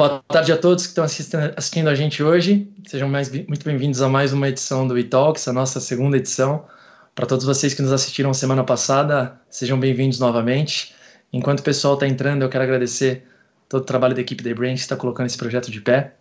Boa tarde a todos que estão assistindo, assistindo a gente hoje. Sejam mais, muito bem-vindos a mais uma edição do eTalks, a nossa segunda edição. Para todos vocês que nos assistiram semana passada, sejam bem-vindos novamente. Enquanto o pessoal está entrando, eu quero agradecer todo o trabalho da equipe da Brain que está colocando esse projeto de pé.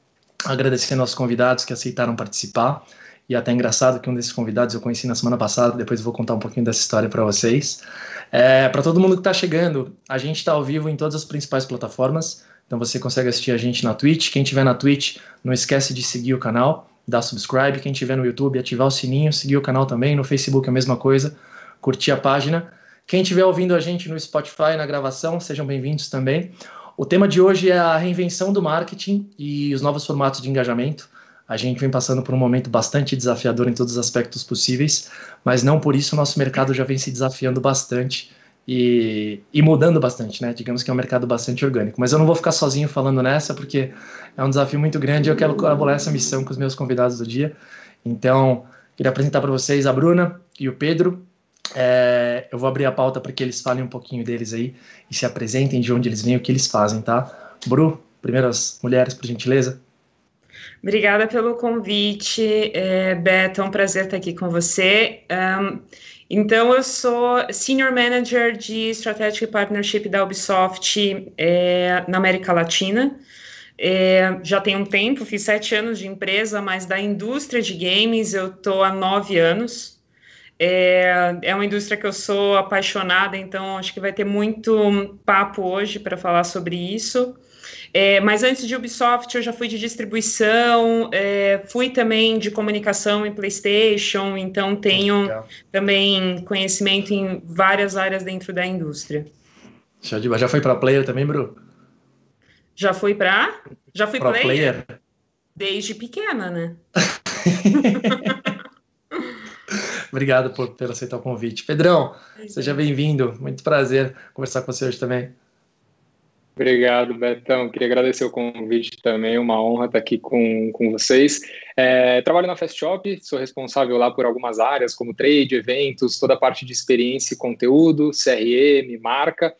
Agradecer nossos convidados que aceitaram participar. E até engraçado que um desses convidados eu conheci na semana passada, depois vou contar um pouquinho dessa história para vocês. É, para todo mundo que está chegando, a gente está ao vivo em todas as principais plataformas, então você consegue assistir a gente na Twitch. Quem tiver na Twitch, não esquece de seguir o canal, dar subscribe. Quem tiver no YouTube, ativar o sininho, seguir o canal também. No Facebook a mesma coisa, curtir a página. Quem estiver ouvindo a gente no Spotify na gravação, sejam bem-vindos também. O tema de hoje é a reinvenção do marketing e os novos formatos de engajamento. A gente vem passando por um momento bastante desafiador em todos os aspectos possíveis, mas não por isso o nosso mercado já vem se desafiando bastante e, e, mudando bastante, né? Digamos que é um mercado bastante orgânico. Mas eu não vou ficar sozinho falando nessa, porque é um desafio muito grande e eu quero colaborar essa missão com os meus convidados do dia. Então, queria apresentar para vocês a Bruna e o Pedro. É, eu vou abrir a pauta para que eles falem um pouquinho deles aí e se apresentem de onde eles vêm o que eles fazem, tá? Bru, primeiras mulheres, por gentileza. Obrigada pelo convite, é, Beto. É um prazer estar aqui com você. Um, então, eu sou Senior Manager de Strategic Partnership da Ubisoft é, na América Latina. É, já tem um tempo, fiz sete anos de empresa, mas da indústria de games eu estou há nove anos. É, é uma indústria que eu sou apaixonada, então acho que vai ter muito papo hoje para falar sobre isso. É, mas antes de Ubisoft, eu já fui de distribuição, é, fui também de comunicação em PlayStation, então tenho Legal. também conhecimento em várias áreas dentro da indústria. Já foi para player também, Bru? Já fui para? Já fui player? player? Desde pequena, né? Obrigado por, por aceitar o convite. Pedrão, é seja bem-vindo. Muito prazer conversar com você hoje também. Obrigado, Betão. Queria agradecer o convite também, uma honra estar aqui com, com vocês. É, trabalho na Fast Shop, sou responsável lá por algumas áreas, como trade, eventos, toda a parte de experiência e conteúdo, CRM, marca.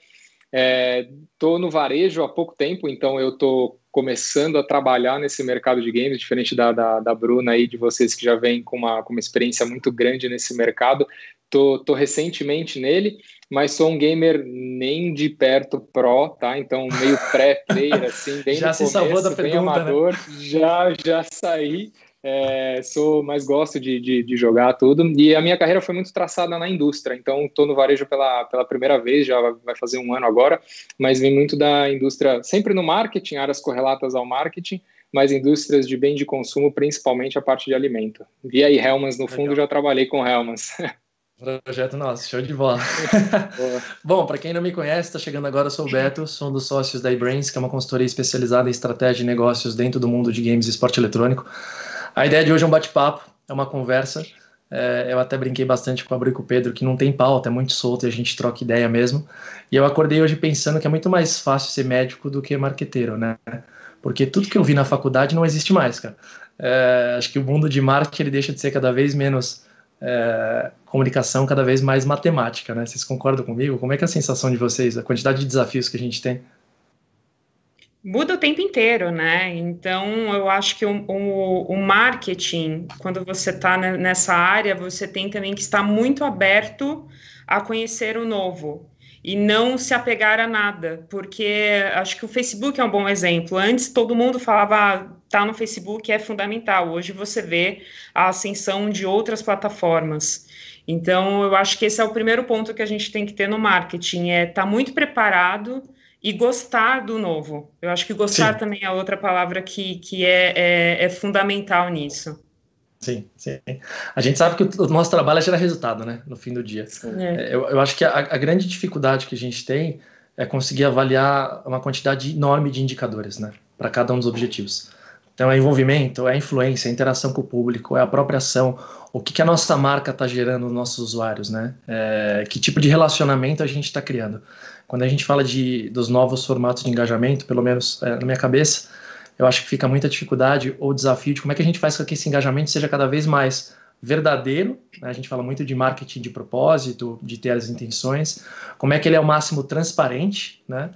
Estou é, no varejo há pouco tempo, então eu estou começando a trabalhar nesse mercado de games, diferente da, da, da Bruna aí, de vocês que já vêm com uma, com uma experiência muito grande nesse mercado. Tô recentemente nele mas sou um gamer nem de perto pro, tá? Então meio pré-player, assim, bem já se começo, salvou da pergunta, né? amador, né? já, já saí. É, sou mais gosto de, de, de, jogar tudo e a minha carreira foi muito traçada na indústria então estou no varejo pela, pela primeira vez já vai fazer um ano agora mas vem muito da indústria sempre no marketing áreas correlatas ao marketing mas indústrias de bem de consumo principalmente a parte de alimento e aí Helmans no fundo Legal. já trabalhei com Helmans Projeto nosso, show de bola. Bom, para quem não me conhece, está chegando agora, eu sou o Beto, sou um dos sócios da eBrains, que é uma consultoria especializada em estratégia e negócios dentro do mundo de games e esporte eletrônico. A ideia de hoje é um bate-papo, é uma conversa. É, eu até brinquei bastante com a Bru e com o Pedro, que não tem pauta, é muito solto e a gente troca ideia mesmo. E eu acordei hoje pensando que é muito mais fácil ser médico do que marqueteiro, né? Porque tudo que eu vi na faculdade não existe mais, cara. É, acho que o mundo de marketing ele deixa de ser cada vez menos é, comunicação cada vez mais matemática, né? Vocês concordam comigo? Como é que é a sensação de vocês, a quantidade de desafios que a gente tem? Muda o tempo inteiro, né? Então, eu acho que o, o, o marketing, quando você está nessa área, você tem também que estar muito aberto a conhecer o novo e não se apegar a nada, porque acho que o Facebook é um bom exemplo. Antes todo mundo falava ah, tá no Facebook é fundamental. Hoje você vê a ascensão de outras plataformas. Então eu acho que esse é o primeiro ponto que a gente tem que ter no marketing, é estar tá muito preparado e gostar do novo. Eu acho que gostar Sim. também é outra palavra que, que é, é, é fundamental nisso. Sim, sim. A gente sabe que o nosso trabalho é gerar resultado, né? No fim do dia. É. Eu, eu acho que a, a, grande dificuldade que a gente tem é conseguir avaliar uma quantidade enorme de indicadores, né? Para cada um dos objetivos. Então, é envolvimento, é influência, é interação com o público, é apropriação, o que, que a nossa marca está gerando nos nossos usuários, né? É, que tipo de relacionamento a gente está criando. Quando a gente fala de, dos novos formatos de engajamento, pelo menos é, na minha cabeça, eu acho que fica muita dificuldade ou desafio de como é que a gente faz com que esse engajamento seja cada vez mais verdadeiro, né? a gente fala muito de marketing de propósito, de ter as intenções, como é que ele é o máximo transparente, né?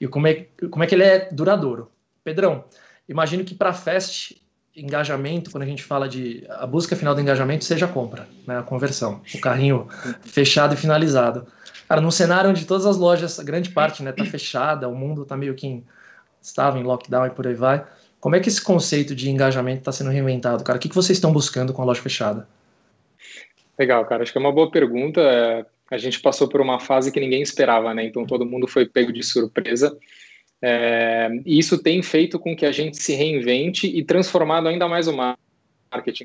E como é, como é que ele é duradouro. Pedrão, imagino que para Fest, engajamento, quando a gente fala de a busca final do engajamento, seja a compra, né, a conversão, o carrinho fechado e finalizado. Cara, num cenário onde todas as lojas, a grande parte, né, tá fechada, o mundo tá meio que em, estava em lockdown e por aí vai. Como é que esse conceito de engajamento está sendo reinventado, cara? O que, que vocês estão buscando com a loja fechada? Legal, cara. Acho que é uma boa pergunta. É, a gente passou por uma fase que ninguém esperava, né? Então todo mundo foi pego de surpresa. É, e isso tem feito com que a gente se reinvente e transformado ainda mais o marketing.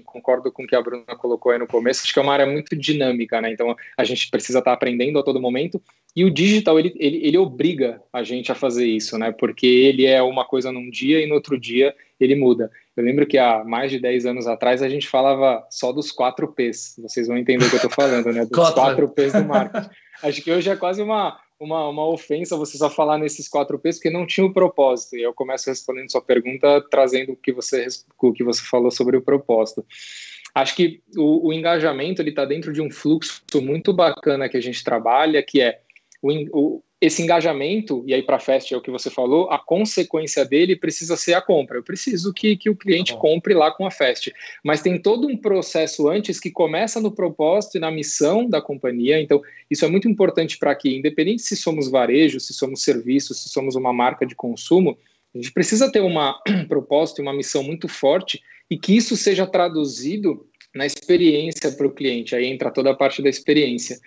Concordo com o que a Bruna colocou aí no começo. Acho que é uma área muito dinâmica, né? Então a gente precisa estar aprendendo a todo momento. E o digital ele, ele, ele obriga a gente a fazer isso, né? Porque ele é uma coisa num dia e no outro dia ele muda. Eu lembro que há mais de 10 anos atrás a gente falava só dos 4 P's. Vocês vão entender o que eu estou falando, né? Dos 4 P's do marketing. Acho que hoje é quase uma, uma, uma ofensa você só falar nesses 4 P's, porque não tinha o propósito. E eu começo respondendo sua pergunta, trazendo o que você, o que você falou sobre o propósito. Acho que o, o engajamento está dentro de um fluxo muito bacana que a gente trabalha, que é o esse engajamento, e aí para a Fest é o que você falou, a consequência dele precisa ser a compra. Eu preciso que, que o cliente uhum. compre lá com a Fest. Mas tem todo um processo antes que começa no propósito e na missão da companhia. Então, isso é muito importante para que, independente se somos varejo, se somos serviço, se somos uma marca de consumo, a gente precisa ter uma, um propósito e uma missão muito forte e que isso seja traduzido na experiência para o cliente. Aí entra toda a parte da experiência.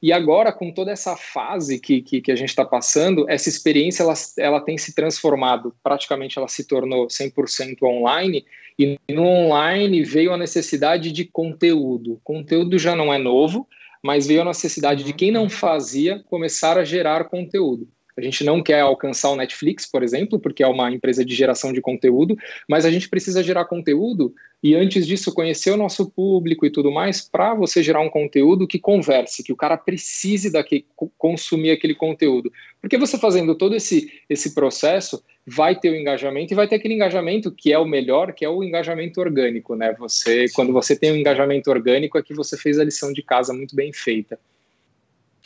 E agora, com toda essa fase que, que, que a gente está passando, essa experiência ela, ela tem se transformado, praticamente ela se tornou 100% online, e no online veio a necessidade de conteúdo. Conteúdo já não é novo, mas veio a necessidade de quem não fazia começar a gerar conteúdo. A gente não quer alcançar o Netflix, por exemplo, porque é uma empresa de geração de conteúdo, mas a gente precisa gerar conteúdo e antes disso conhecer o nosso público e tudo mais para você gerar um conteúdo que converse, que o cara precise daqui, consumir aquele conteúdo. Porque você fazendo todo esse, esse processo, vai ter o engajamento e vai ter aquele engajamento que é o melhor, que é o engajamento orgânico, né? Você, quando você tem um engajamento orgânico, é que você fez a lição de casa muito bem feita.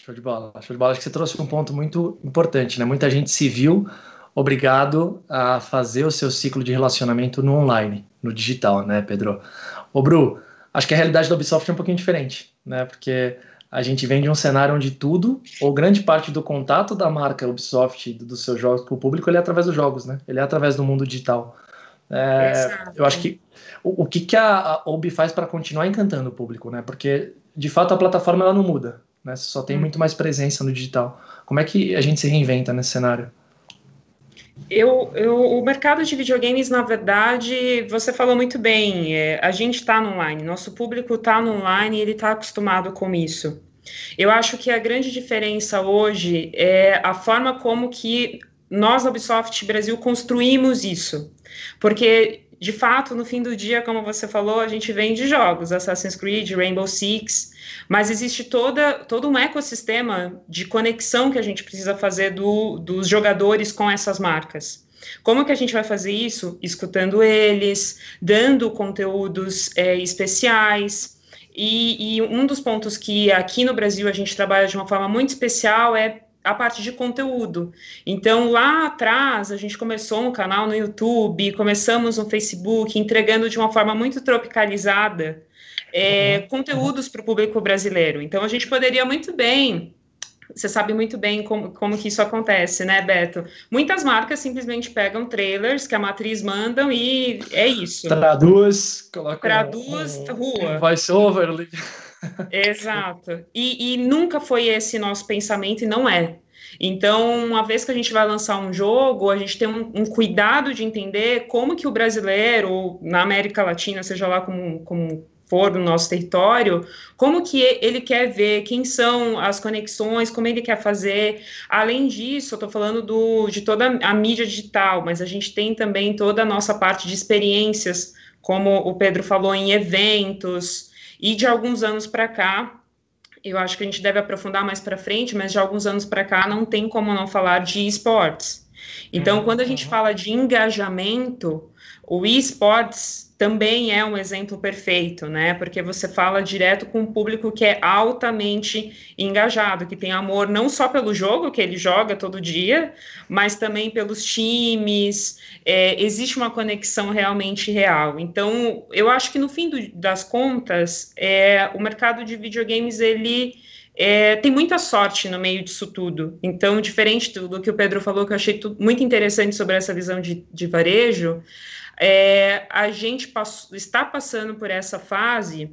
Show de bola, show de bola. Acho que você trouxe um ponto muito importante, né? Muita gente se viu obrigado a fazer o seu ciclo de relacionamento no online, no digital, né, Pedro? Ô, Bru, acho que a realidade da Ubisoft é um pouquinho diferente, né? Porque a gente vem de um cenário onde tudo, ou grande parte do contato da marca Ubisoft, dos seus jogos com o público, ele é através dos jogos, né? Ele é através do mundo digital. É, eu acho que o, o que, que a, a Ubi faz para continuar encantando o público, né? Porque de fato a plataforma ela não muda né? Você só tem hum. muito mais presença no digital. Como é que a gente se reinventa nesse cenário? Eu, eu, o mercado de videogames, na verdade, você falou muito bem, é, a gente está no online, nosso público está no online e ele está acostumado com isso. Eu acho que a grande diferença hoje é a forma como que nós, Ubisoft Brasil, construímos isso. Porque, de fato, no fim do dia, como você falou, a gente vende jogos, Assassin's Creed, Rainbow Six, mas existe toda, todo um ecossistema de conexão que a gente precisa fazer do, dos jogadores com essas marcas. Como que a gente vai fazer isso? Escutando eles, dando conteúdos é, especiais. E, e um dos pontos que aqui no Brasil a gente trabalha de uma forma muito especial é a parte de conteúdo. Então, lá atrás, a gente começou um canal no YouTube, começamos no Facebook, entregando de uma forma muito tropicalizada é, uhum. conteúdos para o público brasileiro. Então, a gente poderia muito bem você sabe muito bem como, como que isso acontece, né, Beto? Muitas marcas simplesmente pegam trailers que a matriz mandam e é isso. Traduz, coloca Traduz, um, rua. Voice over. Exato. E, e nunca foi esse nosso pensamento e não é. Então, uma vez que a gente vai lançar um jogo, a gente tem um, um, cuidado de entender como que o brasileiro, na América Latina, seja lá como, como for no nosso território, como que ele quer ver, quem são as conexões, como ele quer fazer. Além disso, eu estou falando do, de toda a mídia digital, mas a gente tem também toda a nossa parte de experiências, como o Pedro falou, em eventos, e de alguns anos para cá, eu acho que a gente deve aprofundar mais para frente, mas de alguns anos para cá não tem como não falar de esportes. Então, uhum. quando a gente fala de engajamento, O esports também é um exemplo perfeito, né? Porque você fala direto com um público que é altamente engajado, que tem amor não só pelo jogo que ele joga todo dia, mas também pelos times. É, existe uma conexão realmente real. Então, eu acho que no fim do, das contas, é, o mercado de videogames ele é, tem muita sorte no meio disso tudo. Então, diferente do, do que o Pedro falou, que eu achei muito interessante sobre essa visão de, de varejo, é, a gente pass está passando por essa fase.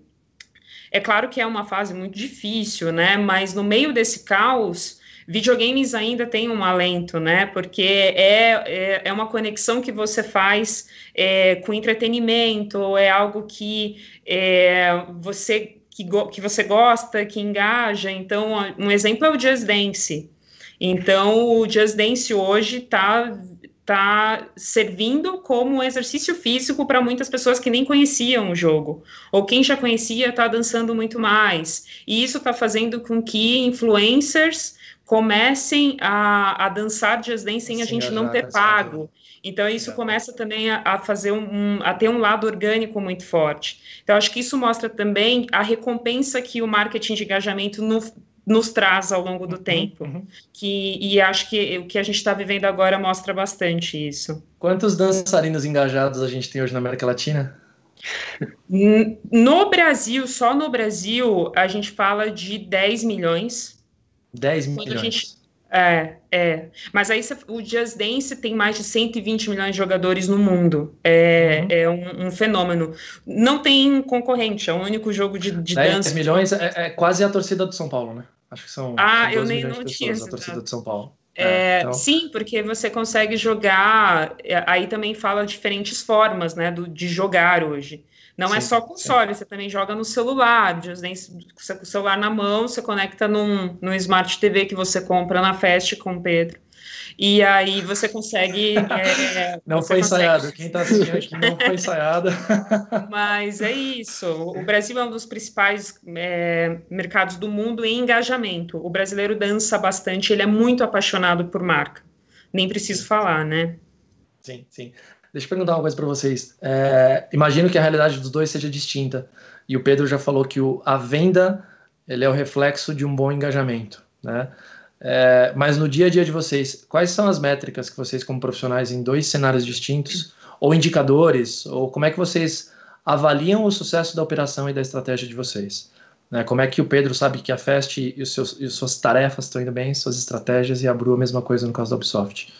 É claro que é uma fase muito difícil, né? Mas no meio desse caos, videogames ainda tem um alento, né? Porque é, é, é uma conexão que você faz é, com entretenimento, é algo que é, você que, que você gosta, que engaja. Então, um exemplo é o Just Dance. Então, o Just Dance hoje está tá servindo como exercício físico para muitas pessoas que nem conheciam o jogo, ou quem já conhecia está dançando muito mais. E isso está fazendo com que influencers comecem a, a dançar Just Dance sem Sim, a gente não ter pago. Então, isso começa também a, a fazer um, a ter um lado orgânico muito forte. Então, acho que isso mostra também a recompensa que o marketing de engajamento no, nos traz ao longo do uhum, tempo. Uhum. Que, e acho que o que a gente está vivendo agora mostra bastante isso. Quantos dançarinos engajados a gente tem hoje na América Latina? No Brasil, só no Brasil, a gente fala de 10 milhões. 10 milhões. Gente, é, é. Mas aí o Just Dance tem mais de 120 milhões de jogadores no mundo. É, uhum. é um, um, fenômeno. Não tem concorrente, é o único jogo de, de 10 dança. 10 milhões é, é, quase a torcida do São Paulo, né? Acho que são. Ah, eu nem não tinha. Torcida de São Paulo. É, é, então... Sim, porque você consegue jogar. É, aí também fala diferentes formas, né, do, de jogar hoje. Não é sim, é só console, sim. você também joga no celular. Você com o celular na mão, você conecta num, num Smart TV que você compra na Fest com o Pedro. E aí você consegue. É, não você foi consegue... ensaiado. Quem está assistindo aqui não foi ensaiado. Mas é isso. O Brasil é um dos principais é, mercados do mundo em engajamento. O brasileiro dança bastante, ele é muito apaixonado por marca. Nem preciso falar, né? Sim, sim. Deixa eu perguntar uma coisa para vocês. É, imagino que a realidade dos dois seja distinta. E o Pedro já falou que o, a venda ele é o reflexo de um bom engajamento, né? É, mas no dia a dia de vocês, quais são as métricas que vocês, como profissionais, em dois cenários distintos, ou indicadores, ou como é que vocês avaliam o sucesso da operação e da estratégia de vocês? Né? Como é que o Pedro sabe que a Fest e, os seus, e suas tarefas estão indo bem, suas estratégias, e a Bru a mesma coisa no caso da Ubisoft?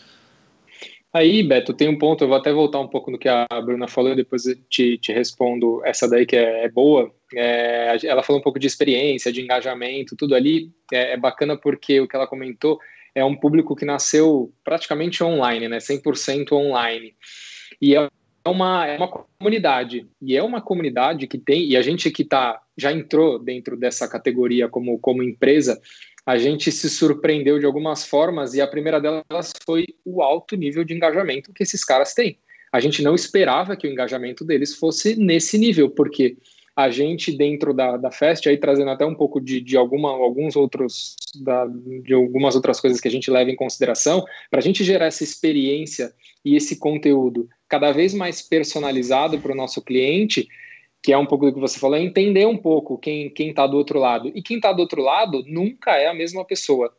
Aí, Beto, tem um ponto, eu vou até voltar um pouco no que a Bruna falou, depois te, te respondo essa daí que é, é boa. É, ela falou um pouco de experiência, de engajamento, tudo ali. É, é, bacana porque o que ela comentou é um público que nasceu praticamente online, né? 100% online. E é uma, é uma comunidade. E é uma comunidade que tem, e a gente que tá, já entrou dentro dessa categoria como, como empresa, a gente se surpreendeu de algumas formas e a primeira delas foi o alto nível de engajamento que esses caras têm. A gente não esperava que o engajamento deles fosse nesse nível, porque a gente dentro da, da Fest, aí trazendo até um pouco de, de alguma, alguns outros, da, de algumas outras coisas que a gente leva em consideração, para a gente gerar essa experiência e esse conteúdo cada vez mais personalizado para o nosso cliente, que é um pouco do que você falou, é entender um pouco quem está do outro lado. E quem está do outro lado nunca é a mesma pessoa.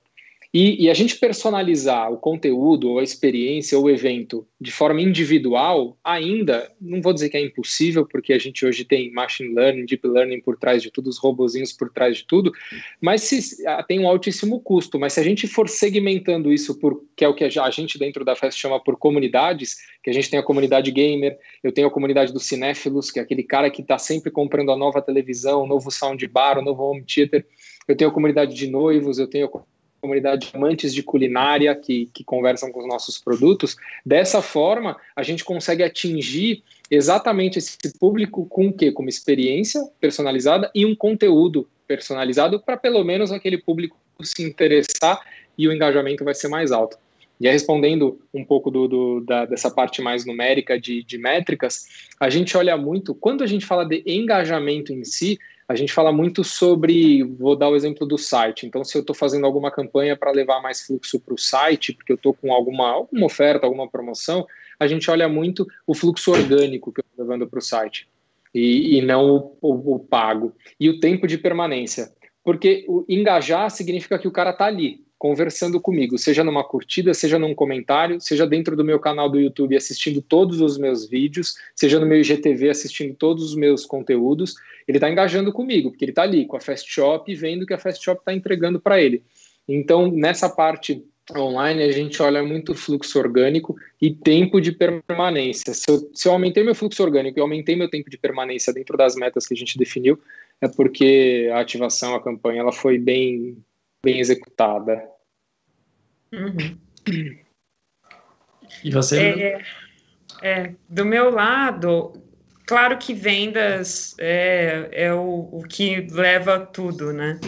E, e, a gente personalizar o conteúdo, ou a experiência, ou o evento de forma individual, ainda, não vou dizer que é impossível, porque a gente hoje tem machine learning, deep learning por trás de tudo, os robozinhos por trás de tudo, mas se, ah, tem um altíssimo custo. Mas se a gente for segmentando isso, por, que é o que a gente dentro da festa chama por comunidades, que a gente tem a comunidade gamer, eu tenho a comunidade dos cinéfilos, que é aquele cara que está sempre comprando a nova televisão, o novo soundbar, o novo home theater, eu tenho a comunidade de noivos, eu tenho a comunidade de amantes de culinária que, que conversam com os nossos produtos. Dessa forma, a gente consegue atingir exatamente esse público com o quê? Com uma experiência personalizada e um conteúdo personalizado para pelo menos aquele público se interessar e o engajamento vai ser mais alto. E aí, respondendo um pouco do, do, da, dessa parte mais numérica de, de métricas, a gente olha muito, quando a gente fala de engajamento em si, a gente fala muito sobre, vou dar o exemplo do site. Então, se eu estou fazendo alguma campanha para levar mais fluxo para o site, porque eu estou com alguma, alguma oferta, alguma promoção, a gente olha muito o fluxo orgânico que eu estou levando para o site e, e não o, o, o, pago. E o tempo de permanência. Porque engajar significa que o cara está ali, conversando comigo, seja numa curtida, seja num comentário, seja dentro do meu canal do YouTube assistindo todos os meus vídeos, seja no meu IGTV assistindo todos os meus conteúdos, ele está engajando comigo, porque ele está ali com a Fast Shop vendo que a Fast Shop está entregando para ele. Então, nessa parte online, a gente olha muito fluxo orgânico e tempo de permanência. Se eu, se eu aumentei meu fluxo orgânico e aumentei meu tempo de permanência dentro das metas que a gente definiu, é porque a ativação, a campanha, ela foi bem, bem executada. Uhum. E você? É, é, do meu lado, claro que vendas é, é o, o, que leva tudo, né?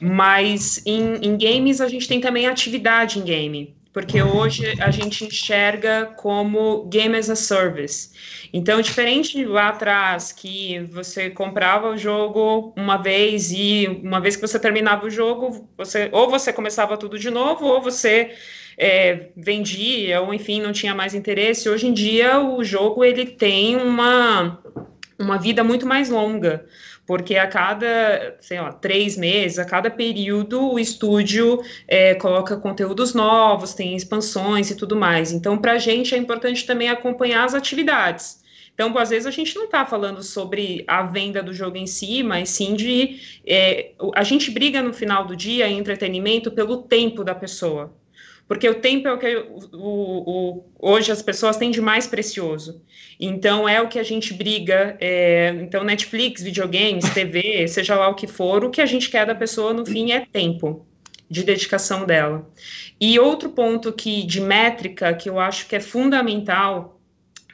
Mas em, em games a gente tem também atividade em game porque hoje a gente enxerga como game as a service. Então, diferente lá atrás, que você comprava o jogo uma vez e uma vez que você terminava o jogo, você ou você começava tudo de novo, ou você é, vendia, ou enfim, não tinha mais interesse. Hoje em dia, o jogo ele tem uma, uma vida muito mais longa porque a cada, sei lá, três meses, a cada período, o estúdio é, coloca conteúdos novos, tem expansões e tudo mais. Então, para a gente é importante também acompanhar as atividades. Então, às vezes a gente não está falando sobre a venda do jogo em si, mas sim de. É, a gente briga no final do dia em entretenimento pelo tempo da pessoa porque o tempo é o que o, o, hoje as pessoas têm de mais precioso. Então é o que a gente briga. É, então Netflix, videogames, TV, seja lá o que for, o que a gente quer da pessoa no fim é tempo de dedicação dela. E outro ponto que de métrica que eu acho que é fundamental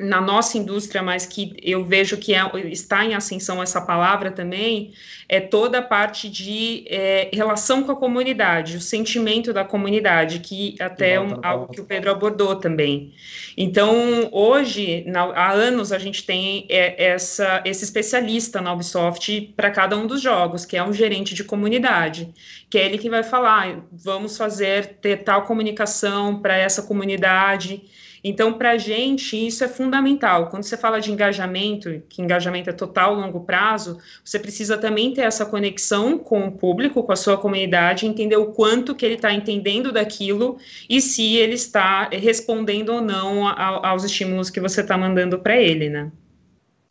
na nossa indústria, mas que eu vejo que é, está em ascensão essa palavra também, é toda a parte de é, relação com a comunidade, o sentimento da comunidade, que até é um, algo que o Pedro abordou também. Então, hoje, na, há anos, a gente tem é, essa, esse especialista na Ubisoft para cada um dos jogos, que é um gerente de comunidade, que é ele que vai falar, vamos fazer, ter tal comunicação para essa comunidade, então, para a gente, isso é fundamental. Quando você fala de engajamento, que engajamento é total, longo prazo, você precisa também ter essa conexão com o público, com a sua comunidade, entender o quanto que ele está entendendo daquilo e se ele está respondendo ou não a, aos estímulos que você está mandando para ele, né?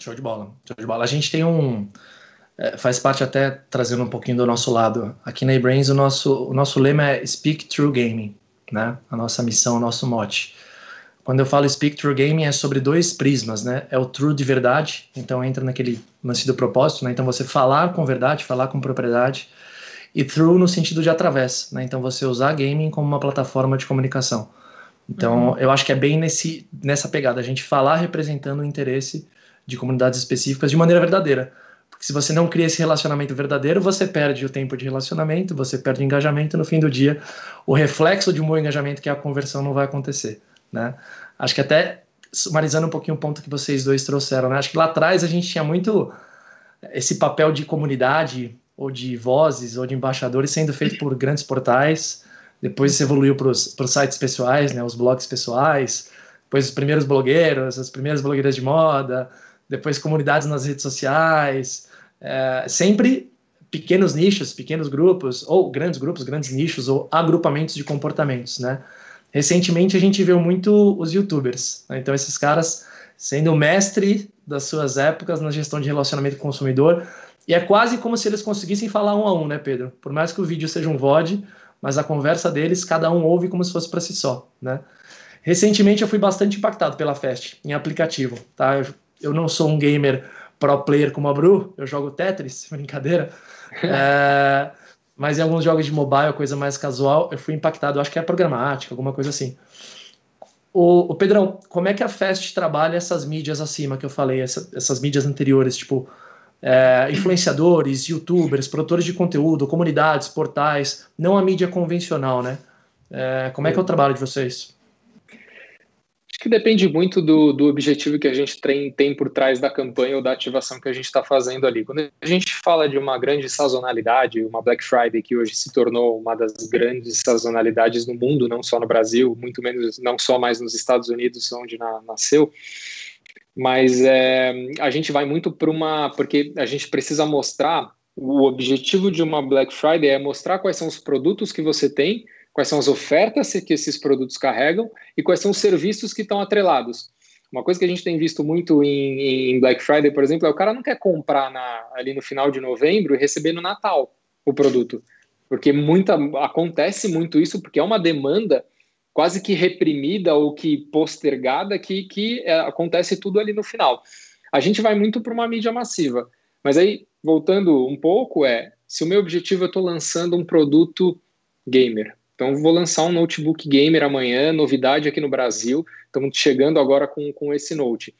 Show de bola, show de bola. A gente tem um, é, faz parte até trazendo um pouquinho do nosso lado. Aqui na eBrains o nosso, o nosso lema é Speak True Gaming, né? A nossa missão, o nosso mote. Quando eu falo Speak True Gaming é sobre dois prismas, né? É o true de verdade, então entra naquele lance do propósito, né? Então você falar com verdade, falar com propriedade, e true no sentido de através, né? Então você usar gaming como uma plataforma de comunicação. Então uhum. eu acho que é bem nesse, nessa pegada, a gente falar representando o interesse de comunidades específicas de maneira verdadeira. Porque se você não cria esse relacionamento verdadeiro, você perde o tempo de relacionamento, você perde o engajamento, no fim do dia, o reflexo de um bom engajamento, que é a conversão, não vai acontecer né? Acho que até sumarizando um pouquinho o ponto que vocês dois trouxeram, né? Acho que lá atrás a gente tinha muito esse papel de comunidade ou de vozes ou de embaixadores sendo feito por grandes portais. Depois isso evoluiu para os sites pessoais, né? Os blogs pessoais. Depois os primeiros blogueiros, as primeiras blogueiras de moda. Depois comunidades nas redes sociais. É, sempre pequenos nichos, pequenos grupos, ou grandes grupos, grandes nichos, ou agrupamentos de comportamentos, né? Recentemente a gente viu muito os youtubers. Né? Então, esses caras sendo mestre das suas épocas na gestão de relacionamento com o consumidor. E é quase como se eles conseguissem falar um a um, né, Pedro? Por mais que o vídeo seja um VOD, mas a conversa deles, cada um ouve como se fosse para si só, né? Recentemente eu fui bastante impactado pela Fest em aplicativo, tá? Eu, eu não sou um gamer pro player como a Bru, eu jogo Tetris, brincadeira. É, mas em alguns jogos de mobile, coisa mais casual, eu fui impactado, eu acho que é programática, alguma coisa assim. O, o, Pedrão, como é que a Fest trabalha essas mídias acima que eu falei, essa, essas mídias anteriores, tipo é, influenciadores, youtubers, produtores de conteúdo, comunidades, portais, não a mídia convencional, né? É, como é que é o trabalho de vocês? Que depende muito do, do objetivo que a gente tem, tem por trás da campanha ou da ativação que a gente está fazendo ali. Quando a gente fala de uma grande sazonalidade, uma Black Friday que hoje se tornou uma das grandes sazonalidades no mundo, não só no Brasil, muito menos não só mais nos Estados Unidos, onde na, nasceu, mas é, a gente vai muito para uma. porque a gente precisa mostrar. O objetivo de uma Black Friday é mostrar quais são os produtos que você tem quais são as ofertas que esses produtos carregam e quais são os serviços que estão atrelados. Uma coisa que a gente tem visto muito em, em Black Friday, por exemplo, é o cara não quer comprar na, ali no final de novembro e receber no Natal o produto. Porque muita, acontece muito isso, porque é uma demanda quase que reprimida ou que postergada que, que é, acontece tudo ali no final. A gente vai muito para uma mídia massiva. Mas aí, voltando um pouco, é se o meu objetivo é estou lançando um produto gamer, então, vou lançar um notebook gamer amanhã, novidade aqui no Brasil. Estamos chegando agora com, com esse note.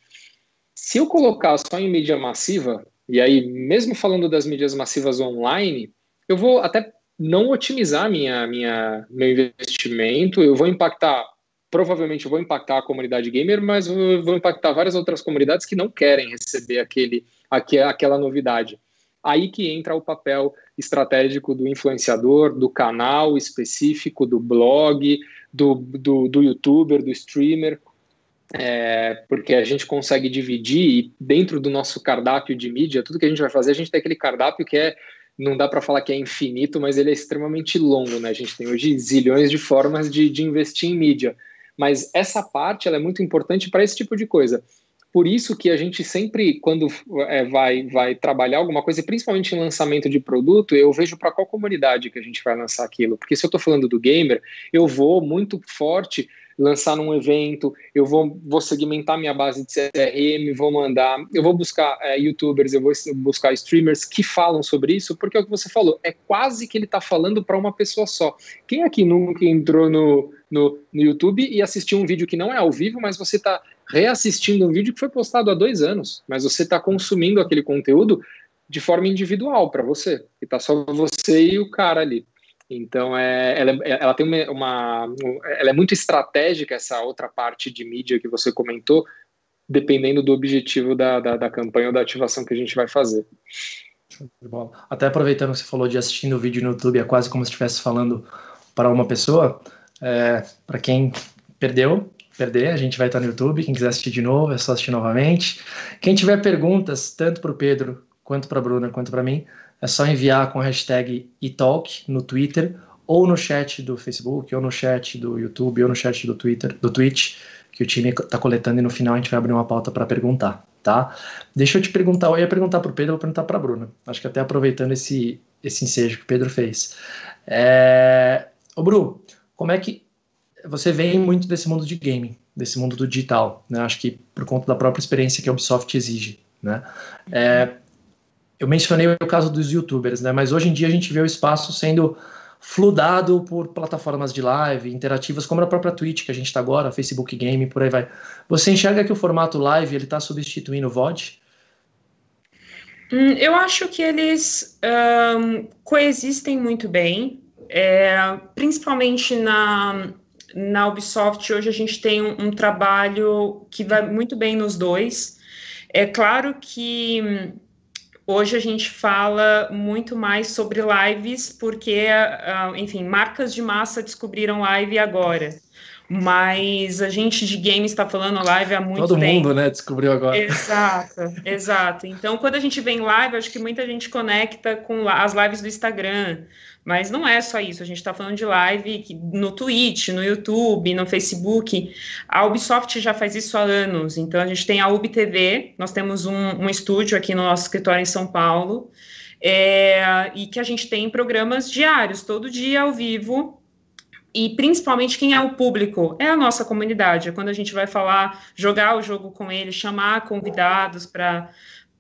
Se eu colocar só em mídia massiva, e aí, mesmo falando das mídias massivas online, eu vou até não otimizar minha, minha, meu investimento, eu vou impactar, provavelmente vou impactar a comunidade gamer, mas vou impactar várias outras comunidades que não querem receber aquele, aquela novidade. Aí que entra o papel estratégico do influenciador, do canal específico, do blog, do, do, do youtuber, do streamer, é, porque a gente consegue dividir e dentro do nosso cardápio de mídia, tudo que a gente vai fazer, a gente tem aquele cardápio que é, não dá para falar que é infinito, mas ele é extremamente longo, né? A gente tem hoje zilhões de formas de, de investir em mídia. Mas essa parte ela é muito importante para esse tipo de coisa. Por isso que a gente sempre, quando é, vai, vai trabalhar alguma coisa, principalmente em lançamento de produto, eu vejo para qual comunidade que a gente vai lançar aquilo. Porque se eu estou falando do gamer, eu vou muito forte lançar num evento, eu vou, vou segmentar minha base de CRM, vou mandar, eu vou buscar é, youtubers, eu vou buscar streamers que falam sobre isso, porque é o que você falou, é quase que ele está falando para uma pessoa só. Quem aqui nunca entrou no, no, no YouTube e assistiu um vídeo que não é ao vivo, mas você está reassistindo um vídeo que foi postado há dois anos, mas você está consumindo aquele conteúdo de forma individual para você, e tá só você e o cara ali. Então, é, ela, ela tem uma, uma, ela é muito estratégica essa outra parte de mídia que você comentou, dependendo do objetivo da, da, da campanha ou da ativação que a gente vai fazer. Até aproveitando que você falou de assistindo o vídeo no YouTube, é quase como se estivesse falando para uma pessoa. É, para quem perdeu, perder, a gente vai estar no YouTube. Quem quiser assistir de novo, é só assistir novamente. Quem tiver perguntas, tanto para o Pedro, quanto para a Bruna, quanto para mim, é só enviar com a hashtag eTalk no Twitter, ou no chat do Facebook, ou no chat do YouTube, ou no chat do Twitter, do Twitch, que o time está coletando e no final a gente vai abrir uma pauta para perguntar, tá? Deixa eu te perguntar, eu ia perguntar para o Pedro, vou perguntar para a Bruna. Acho que até aproveitando esse, esse ensejo que o Pedro fez. É... Ô, Bru, como é que você vem muito desse mundo de gaming, desse mundo do digital, né? Acho que por conta da própria experiência que a Ubisoft exige, né? É, eu mencionei o caso dos YouTubers, né? Mas hoje em dia a gente vê o espaço sendo fludado por plataformas de live, interativas, como a própria Twitch que a gente está agora, Facebook Game, por aí vai. Você enxerga que o formato live ele está substituindo o VOD? Hum, eu acho que eles um, coexistem muito bem, é, principalmente na, na Ubisoft hoje a gente tem um, um, trabalho que vai muito bem nos dois. É claro que hum, hoje a gente fala muito mais sobre lives, porque, uh, enfim, marcas de massa descobriram live agora. Mas a gente de games está falando live há muito Todo tempo. Todo mundo, né, descobriu agora. Exato, exato. Então, quando a gente vem live, acho que muita gente conecta com as lives do Instagram. Mas não é só isso, a gente está falando de live no Twitch, no YouTube, no Facebook. A Ubisoft já faz isso há anos, então a gente tem a UbiTV, nós temos um, um estúdio aqui no nosso escritório em São Paulo, é, e que a gente tem programas diários, todo dia ao vivo, e principalmente quem é o público é a nossa comunidade. É quando a gente vai falar, jogar o jogo com eles, chamar convidados para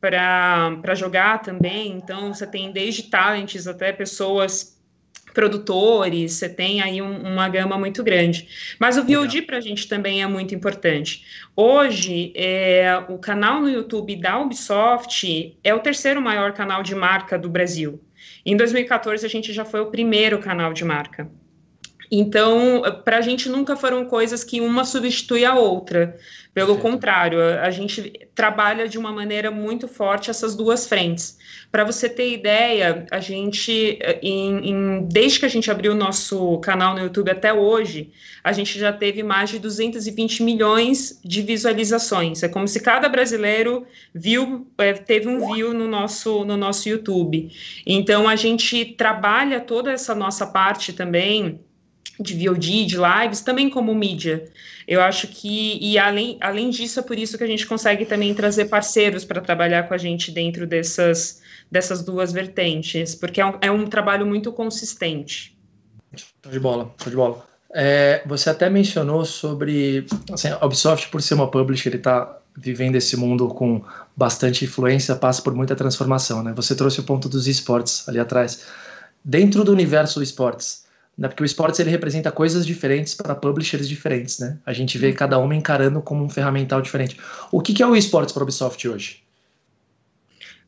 para jogar também. Então, você tem desde talents até pessoas produtores, você tem aí um, uma gama muito grande. Mas o VOD para a gente também é muito importante. Hoje, é, o canal no YouTube da Ubisoft é o terceiro maior canal de marca do Brasil. Em 2014, a gente já foi o primeiro canal de marca. Então, para a gente nunca foram coisas que uma substitui a outra. Pelo Perfeito. contrário, a gente trabalha de uma maneira muito forte essas duas frentes. Para você ter ideia, a gente, em, em, desde que a gente abriu o nosso canal no YouTube até hoje, a gente já teve mais de 220 milhões de visualizações. É como se cada brasileiro viu, é, teve um view no nosso, no nosso YouTube. Então, a gente trabalha toda essa nossa parte também de VOD, de lives, também como mídia. Eu acho que, e além, além disso, é por isso que a gente consegue também trazer parceiros para trabalhar com a gente dentro dessas, dessas duas vertentes, porque é um, é um trabalho muito consistente. De bola, de bola. É, você até mencionou sobre assim, a Ubisoft, por ser uma publisher, ele está vivendo esse mundo com bastante influência, passa por muita transformação. Né? Você trouxe o ponto dos esportes ali atrás. Dentro do universo esportes, né? Porque o esportes ele representa coisas diferentes para publishers diferentes, né? A gente vê cada uma encarando como um ferramental diferente. O que, que é o esportes para Ubisoft hoje?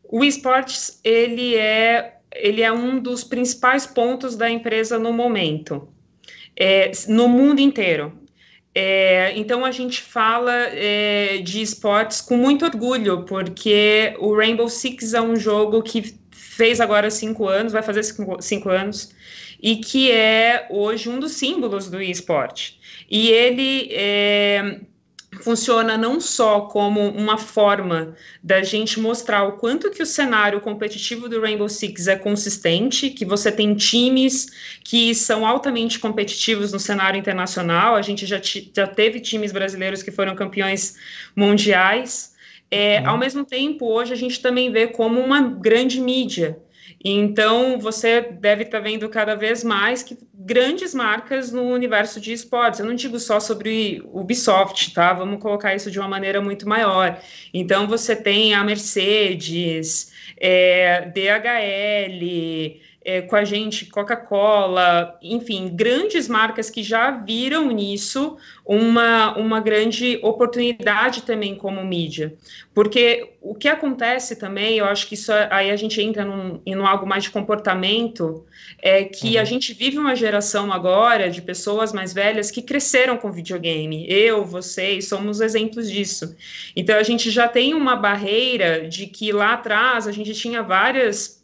O esportes ele é ele é um dos principais pontos da empresa no momento, é, no mundo inteiro. É, então a gente fala é, de esportes com muito orgulho, porque o Rainbow Six é um jogo que fez agora cinco anos, vai fazer cinco, cinco anos, e que é hoje um dos símbolos do esporte. E ele é, funciona não só como uma forma da gente mostrar o quanto que o cenário competitivo do Rainbow Six é consistente, que você tem times que são altamente competitivos no cenário internacional, a gente já, já teve times brasileiros que foram campeões mundiais, é, uhum. Ao mesmo tempo, hoje a gente também vê como uma grande mídia. Então, você deve estar tá vendo cada vez mais que grandes marcas no universo de esportes. Eu não digo só sobre Ubisoft, tá? Vamos colocar isso de uma maneira muito maior. Então, você tem a Mercedes, é, DHL, é, com a gente, Coca-Cola, enfim, grandes marcas que já viram nisso uma, uma grande oportunidade também como mídia. Porque o que acontece também, eu acho que isso aí a gente entra num, em algo mais de comportamento, é que uhum. a gente vive uma geração agora de pessoas mais velhas que cresceram com videogame. Eu, vocês, somos exemplos disso. Então a gente já tem uma barreira de que lá atrás a gente tinha várias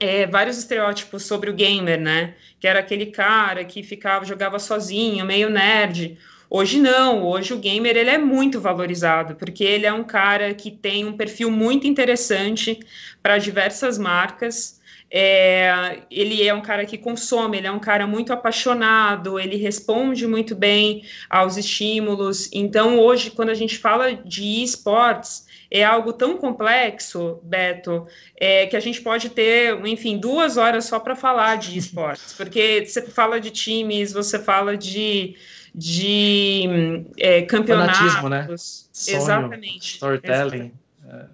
é, vários estereótipos sobre o gamer, né? Que era aquele cara que ficava, jogava sozinho, meio nerd. Hoje não, hoje o gamer ele é muito valorizado, porque ele é um cara que tem um perfil muito interessante para diversas marcas. É, ele é um cara que consome, ele é um cara muito apaixonado, ele responde muito bem aos estímulos. Então, hoje, quando a gente fala de esportes, é algo tão complexo, Beto, é, que a gente pode ter, enfim, duas horas só para falar de esportes, porque você fala de times, você fala de, de é, campeonatos. né? Exatamente. Storytelling.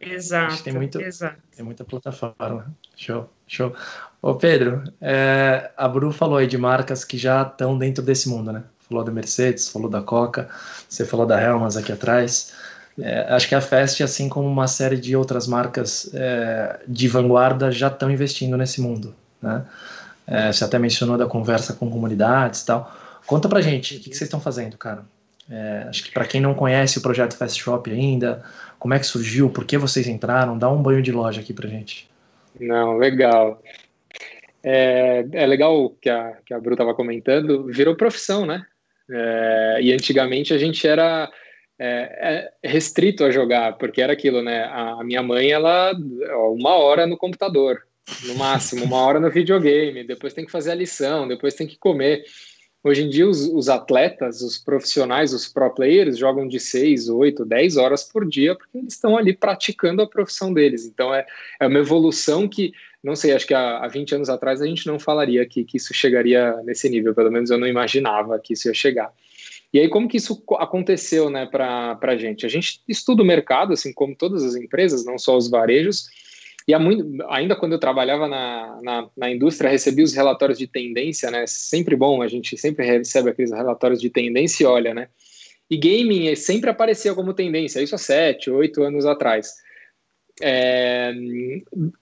Exato, tem, muito, exato. tem muita plataforma. Show, show. Ô Pedro, é, a Bru falou aí de marcas que já estão dentro desse mundo, né? Falou da Mercedes, falou da Coca, você falou da Helmas aqui atrás. É, acho que a Fest, assim como uma série de outras marcas é, de vanguarda, já estão investindo nesse mundo. Né? É, você até mencionou da conversa com comunidades e tal. Conta pra gente, o que, que vocês estão fazendo, cara? É, acho que para quem não conhece o projeto Fast Shop ainda, como é que surgiu, por que vocês entraram, dá um banho de loja aqui pra gente. Não, legal. É, é legal que a, que a Bru estava comentando, virou profissão, né? É, e antigamente a gente era é, é, restrito a jogar, porque era aquilo, né? A, minha mãe, ela, uma hora no computador, no máximo, uma hora no videogame, depois tem que fazer a lição, depois tem que comer. Hoje em dia, os, os atletas, os profissionais, os pro players jogam de 6, 8, 10 horas por dia, porque eles estão ali praticando a profissão deles. Então, é, é uma evolução que, não sei, acho que há, há 20 anos atrás a gente não falaria que, que isso chegaria nesse nível, pelo menos eu não imaginava que isso ia chegar. E aí, como que isso aconteceu né, para a gente? A gente estuda o mercado, assim como todas as empresas, não só os varejos, e muito, ainda quando eu trabalhava na, na, na, indústria, recebi os relatórios de tendência, né? Sempre bom, a gente sempre recebe aqueles relatórios de tendência e olha, né? E gaming sempre aparecia como tendência, isso há sete, oito anos atrás. É,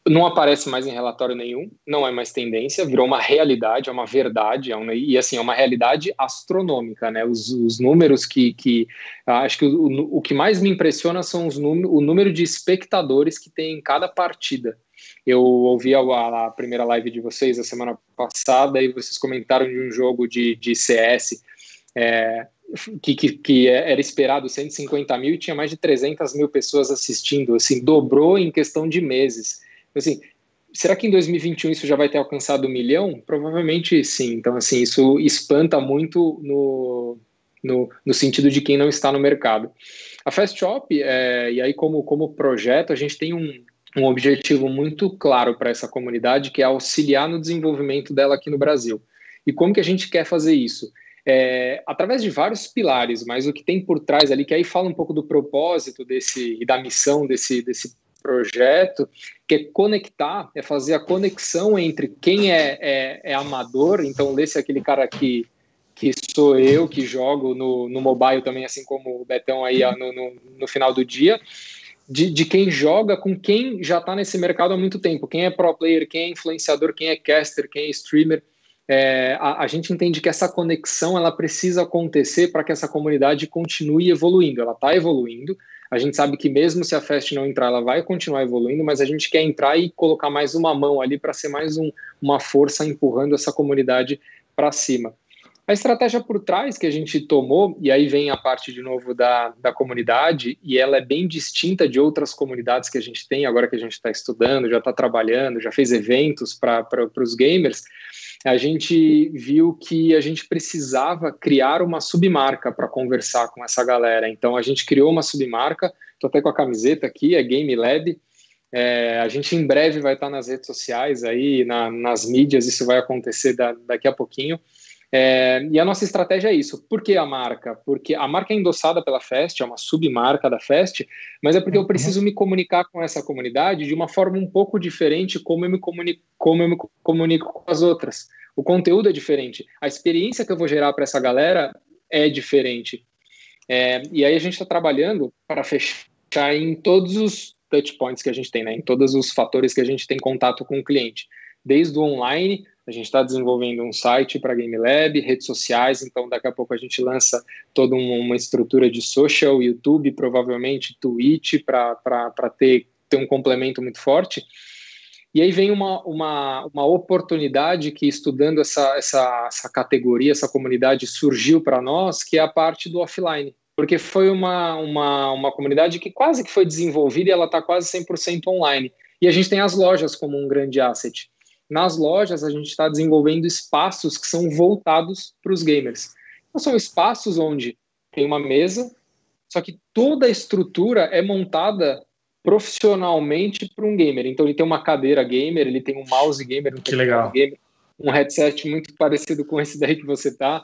não aparece mais em relatório nenhum, não é mais tendência, virou uma realidade, é uma verdade, é uma, e assim, é uma realidade astronômica, né? Os, os números que, que acho que o, o que mais me impressiona são os o número de espectadores que tem em cada partida. Eu ouvi a, a, primeira live de vocês a semana passada e vocês comentaram de um jogo de, de CS. É, que, que, que, era esperado 150 mil e tinha mais de 300 mil pessoas assistindo, assim, dobrou em questão de meses. Assim, será que em 2021 isso já vai ter alcançado um milhão? Provavelmente sim. Então, assim, isso espanta muito no, no, no sentido de quem não está no mercado. A Fast Shop, é, e aí como, como projeto, a gente tem um, um objetivo muito claro para essa comunidade, que é auxiliar no desenvolvimento dela aqui no Brasil. E como que a gente quer fazer isso? É, através de vários pilares, mas o que tem por trás ali, que aí fala um pouco do propósito desse e da missão desse, desse projeto, que é conectar, é fazer a conexão entre quem é, é, é amador, então lê-se aquele cara que, que sou eu, que jogo no, no mobile também, assim como o Betão aí no, no, no final do dia, de, de, quem joga com quem já está nesse mercado há muito tempo, quem é pro player, quem é influenciador, quem é caster, quem é streamer, é, a, a, gente entende que essa conexão ela precisa acontecer para que essa comunidade continue evoluindo. Ela está evoluindo. A gente sabe que mesmo se a Fest não entrar, ela vai continuar evoluindo, mas a gente quer entrar e colocar mais uma mão ali para ser mais um, uma força empurrando essa comunidade para cima. A estratégia por trás que a gente tomou, e aí vem a parte de novo da, da comunidade, e ela é bem distinta de outras comunidades que a gente tem agora que a gente está estudando, já está trabalhando, já fez eventos para os gamers a gente viu que a gente precisava criar uma submarca para conversar com essa galera. Então a gente criou uma submarca, estou até com a camiseta aqui, é Game Lab. É, a gente em breve vai estar nas redes sociais aí, na, nas mídias, isso vai acontecer da, daqui a pouquinho. É, e a nossa estratégia é isso. Por que a marca? Porque a marca é endossada pela Fest, é uma submarca da Fest, mas é porque eu uhum. preciso me comunicar com essa comunidade de uma forma um pouco diferente como eu me comunico, como eu me comunico com as outras. O conteúdo é diferente, a experiência que eu vou gerar para essa galera é diferente. É, e aí a gente está trabalhando para fechar em todos os touch points que a gente tem, né, em todos os fatores que a gente tem contato com o cliente, desde o online a gente está desenvolvendo um site para Game Lab, redes sociais, então daqui a pouco a gente lança toda uma estrutura de social, YouTube, provavelmente Twitch, para ter, ter um complemento muito forte. E aí vem uma, uma, uma oportunidade que, estudando essa, essa, essa categoria, essa comunidade, surgiu para nós, que é a parte do offline. Porque foi uma, uma, uma comunidade que quase que foi desenvolvida e ela está quase 100% online. E a gente tem as lojas como um grande asset. Nas lojas, a gente está desenvolvendo espaços que são voltados para os gamers. Então, são espaços onde tem uma mesa, só que toda a estrutura é montada profissionalmente para um gamer. Então, ele tem uma cadeira gamer, ele tem um mouse gamer, um que legal. gamer, um headset muito parecido com esse daí que você está,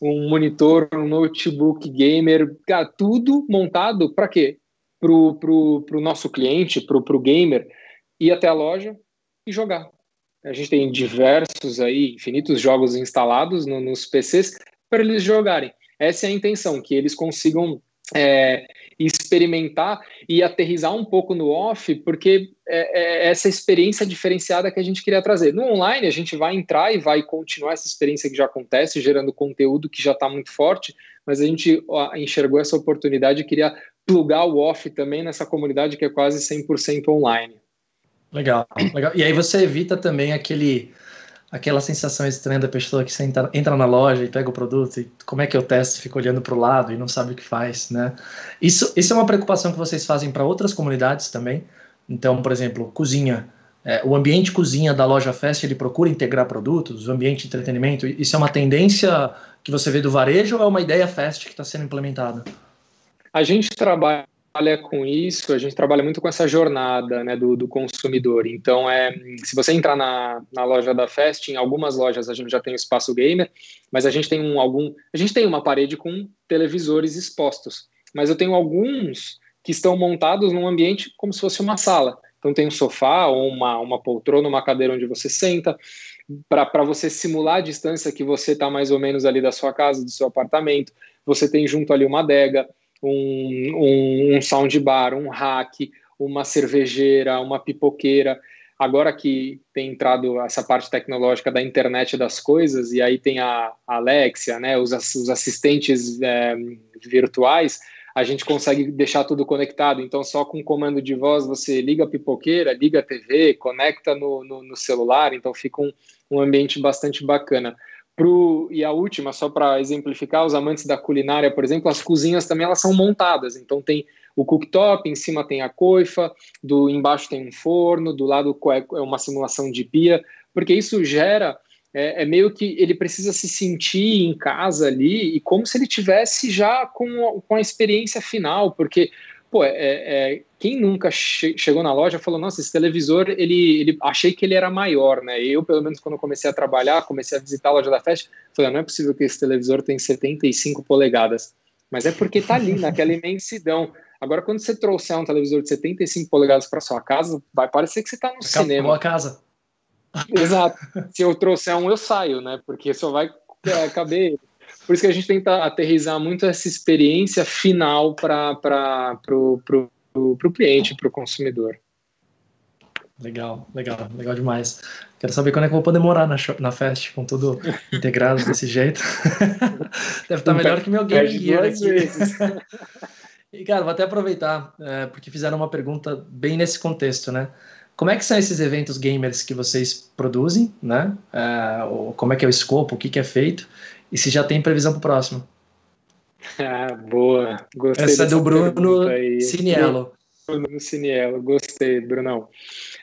um monitor, um notebook gamer, cara, tudo montado para quê? Para o nosso cliente, para o gamer, ir até a loja e jogar. A gente tem diversos aí, infinitos jogos instalados no, nos PCs para eles jogarem. Essa é a intenção, que eles consigam é, experimentar e aterrizar um pouco no off, porque é, é, essa experiência diferenciada que a gente queria trazer. No online, a gente vai entrar e vai continuar essa experiência que já acontece, gerando conteúdo que já está muito forte, mas a gente enxergou essa oportunidade e queria plugar o off também nessa comunidade que é quase 100% online. Legal, legal. E aí você evita também aquele aquela sensação estranha da pessoa que entra, entra na loja e pega o produto e como é que eu testo, fica olhando para o lado e não sabe o que faz, né? Isso, isso é uma preocupação que vocês fazem para outras comunidades também. Então, por exemplo, cozinha. É, o ambiente cozinha da loja Fest, ele procura integrar produtos, o ambiente de entretenimento. Isso é uma tendência que você vê do varejo ou é uma ideia Fest que está sendo implementada? A gente trabalha trabalha com isso, a gente trabalha muito com essa jornada né, do, do, consumidor. Então, é, se você entrar na, na loja da Fest, em algumas lojas a gente já tem o espaço gamer, mas a gente tem um, algum, a gente tem uma parede com televisores expostos. Mas eu tenho alguns que estão montados num ambiente como se fosse uma sala. Então tem um sofá ou uma, uma poltrona, uma cadeira onde você senta, para você simular a distância que você está mais ou menos ali da sua casa, do seu apartamento. Você tem junto ali uma adega, um, um, um soundbar, um hack, uma cervejeira, uma pipoqueira. Agora que tem entrado essa parte tecnológica da internet das coisas, e aí tem a Alexia, né, os, os assistentes é, virtuais, a gente consegue deixar tudo conectado. Então, só com comando de voz, você liga a pipoqueira, liga a TV, conecta no, no, no celular, então fica um, um ambiente bastante bacana. Pro, e a última, só para exemplificar, os amantes da culinária, por exemplo, as cozinhas também elas são montadas. Então tem o cooktop, em cima tem a coifa, do embaixo tem um forno, do lado é, é uma simulação de pia, porque isso gera é, é, meio que ele precisa se sentir em casa ali e como se ele tivesse já com, com a experiência final, porque pô, é, é, quem nunca che chegou na loja falou, nossa, esse televisor, ele, ele, achei que ele era maior, né? Eu, pelo menos, quando comecei a trabalhar, comecei a visitar a loja da Fest, falei, não é possível que esse televisor tenha 75 polegadas. Mas é porque tá ali, naquela imensidão. Agora, quando você trouxer um televisor de 75 polegadas para sua casa, vai parecer que você está no Acabou cinema. a casa. Exato. Se eu trouxer um, eu saio, né? Porque só vai é, caber por isso que a gente tenta aterrizar muito essa experiência final para o cliente, para o consumidor. Legal, legal, legal demais. Quero saber quando é que eu vou poder morar na, na Fest com tudo integrado desse jeito. Deve estar melhor que meu Game Gear aqui. e, cara, vou até aproveitar, é, porque fizeram uma pergunta bem nesse contexto, né? Como é que são esses eventos gamers que vocês produzem, né? É, como é que é o escopo, o que, que é feito? E se já tem previsão para o próximo. Ah, boa. Gostei Essa é do Bruno Ciniello. Bruno Ciniello, gostei, Brunão.